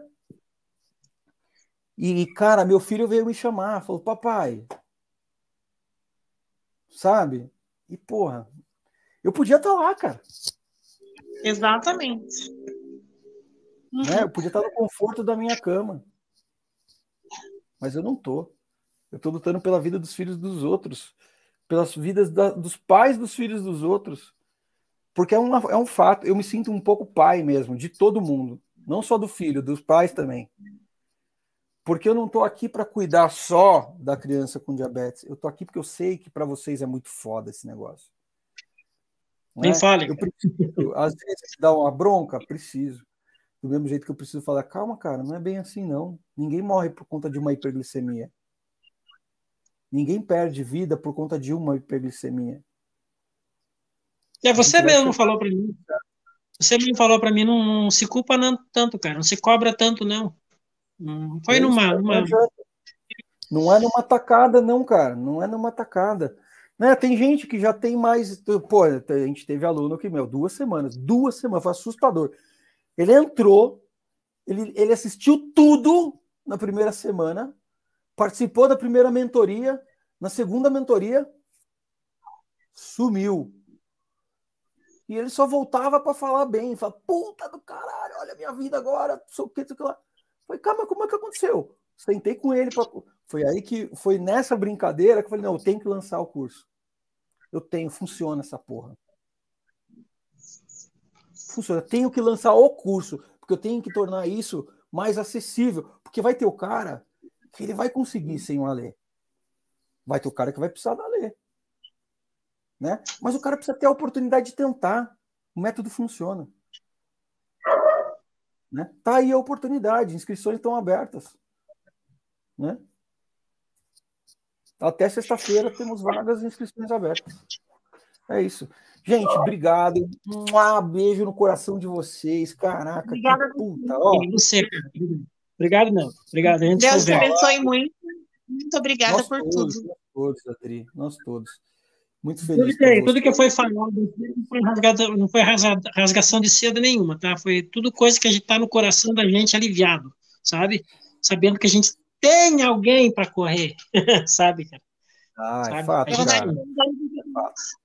e, cara, meu filho veio me chamar, falou, papai, sabe? E, porra, eu podia estar tá lá, cara. Exatamente. Né? Eu podia estar tá no conforto da minha cama. Mas eu não tô. Eu tô lutando pela vida dos filhos dos outros, pelas vidas da, dos pais dos filhos dos outros. Porque é, uma, é um fato, eu me sinto um pouco pai mesmo, de todo mundo. Não só do filho, dos pais também. Porque eu não estou aqui para cuidar só da criança com diabetes. Eu estou aqui porque eu sei que para vocês é muito foda esse negócio. Nem é? fale. Eu preciso, às vezes, dar uma bronca? Preciso. Do mesmo jeito que eu preciso falar, calma, cara, não é bem assim, não. Ninguém morre por conta de uma hiperglicemia. Ninguém perde vida por conta de uma hiperglicemia. É, você mesmo falou para mim. Você mesmo falou para mim, não, não, se culpa não, tanto, cara. Não se cobra tanto, não. Não foi numa, numa. Não é numa tacada, não, cara. Não é numa tacada. Né? Tem gente que já tem mais. Pô, a gente teve aluno que, meu, duas semanas. Duas semanas, foi assustador. Ele entrou, ele, ele assistiu tudo na primeira semana, participou da primeira mentoria, na segunda mentoria, sumiu. E ele só voltava para falar bem, fala, puta do caralho, olha a minha vida agora, sei o que, sei o que lá. Falei, calma, como é que aconteceu? Sentei com ele. Pra... Foi aí que foi nessa brincadeira que eu falei: não, eu tenho que lançar o curso. Eu tenho, funciona essa porra. Funciona. Tenho que lançar o curso, porque eu tenho que tornar isso mais acessível. Porque vai ter o cara que ele vai conseguir sem uma lei. Vai ter o cara que vai precisar da lei. Né? Mas o cara precisa ter a oportunidade de tentar. O método funciona. Né? Tá aí a oportunidade, inscrições estão abertas. Né? Até sexta-feira temos vagas e inscrições abertas. É isso. Gente, obrigado. Um beijo no coração de vocês. Caraca, Obrigada, que puta. Ó. Você, Obrigado, não. Obrigado. Deus te abençoe muito. Muito obrigada nós por todos, tudo. Nós todos, Adri. Nós todos. Muito feliz. Tudo que, tudo que foi falado não foi, rasgado, não foi rasgação de seda nenhuma, tá? Foi tudo coisa que a gente tá no coração da gente aliviado, sabe? Sabendo que a gente tem alguém para correr, sabe, cara? Ah, é fato, cara.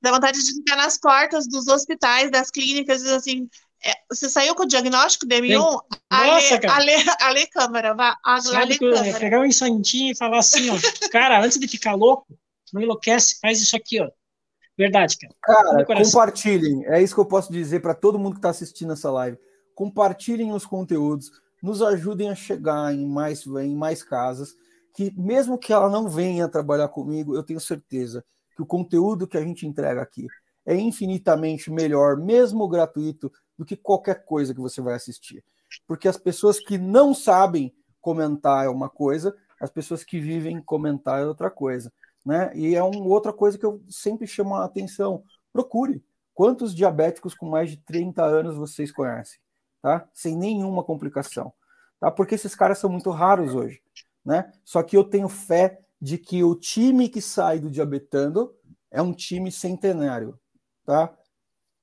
Dá vontade de ficar nas portas dos hospitais, das clínicas, assim, é, você saiu com o diagnóstico de M1? Nossa, ale, cara. Ale, ale câmera, vá. Ale câmera. Pegar um instantinho e falar assim, ó, cara, antes de ficar louco, não enlouquece, faz isso aqui, ó. Verdade, cara. Cara, compartilhem. É isso que eu posso dizer para todo mundo que está assistindo essa live. Compartilhem os conteúdos, nos ajudem a chegar em mais, em mais casas. Que mesmo que ela não venha trabalhar comigo, eu tenho certeza que o conteúdo que a gente entrega aqui é infinitamente melhor, mesmo gratuito, do que qualquer coisa que você vai assistir. Porque as pessoas que não sabem comentar é uma coisa, as pessoas que vivem comentar é outra coisa. Né? E é uma outra coisa que eu sempre chamo a atenção. Procure. Quantos diabéticos com mais de 30 anos vocês conhecem? Tá? Sem nenhuma complicação. Tá? Porque esses caras são muito raros hoje. Né? Só que eu tenho fé de que o time que sai do Diabetando é um time centenário. Tá?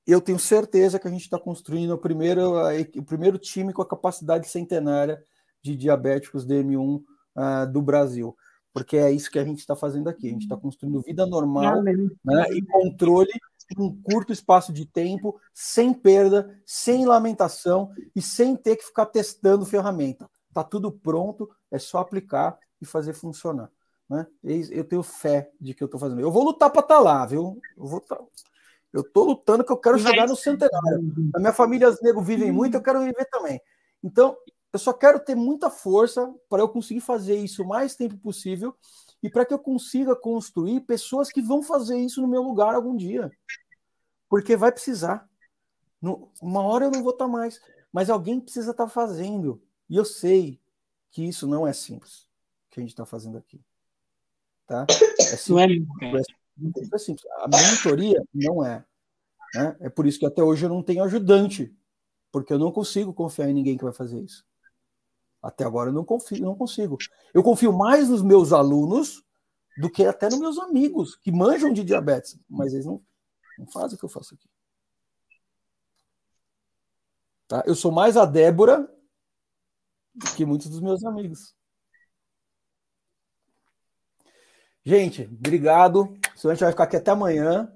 eu tenho certeza que a gente está construindo o primeiro, o primeiro time com a capacidade centenária de diabéticos DM1 uh, ah, do Brasil. Porque é isso que a gente está fazendo aqui. A gente está construindo vida normal né, e controle em um curto espaço de tempo, sem perda, sem lamentação e sem ter que ficar testando ferramenta. Está tudo pronto, é só aplicar e fazer funcionar. Né? Eu tenho fé de que eu estou fazendo. Eu vou lutar para estar tá lá, viu? Eu vou tá... Eu estou lutando que eu quero chegar no centenário. A minha família, os negros vivem muito, eu quero viver também. Então, eu só quero ter muita força para eu conseguir fazer isso o mais tempo possível e para que eu consiga construir pessoas que vão fazer isso no meu lugar algum dia. Porque vai precisar. uma hora eu não vou estar tá mais, mas alguém precisa estar tá fazendo. E eu sei que isso não é simples, que a gente está fazendo aqui. Tá? É simples, não é, é simples. A mentoria não é. Né? É por isso que até hoje eu não tenho ajudante, porque eu não consigo confiar em ninguém que vai fazer isso. Até agora eu não confio, não consigo. Eu confio mais nos meus alunos do que até nos meus amigos que manjam de diabetes, mas eles não, não fazem o que eu faço aqui. Tá? Eu sou mais a Débora do que muitos dos meus amigos. Gente, obrigado. Senão a gente vai ficar aqui até amanhã.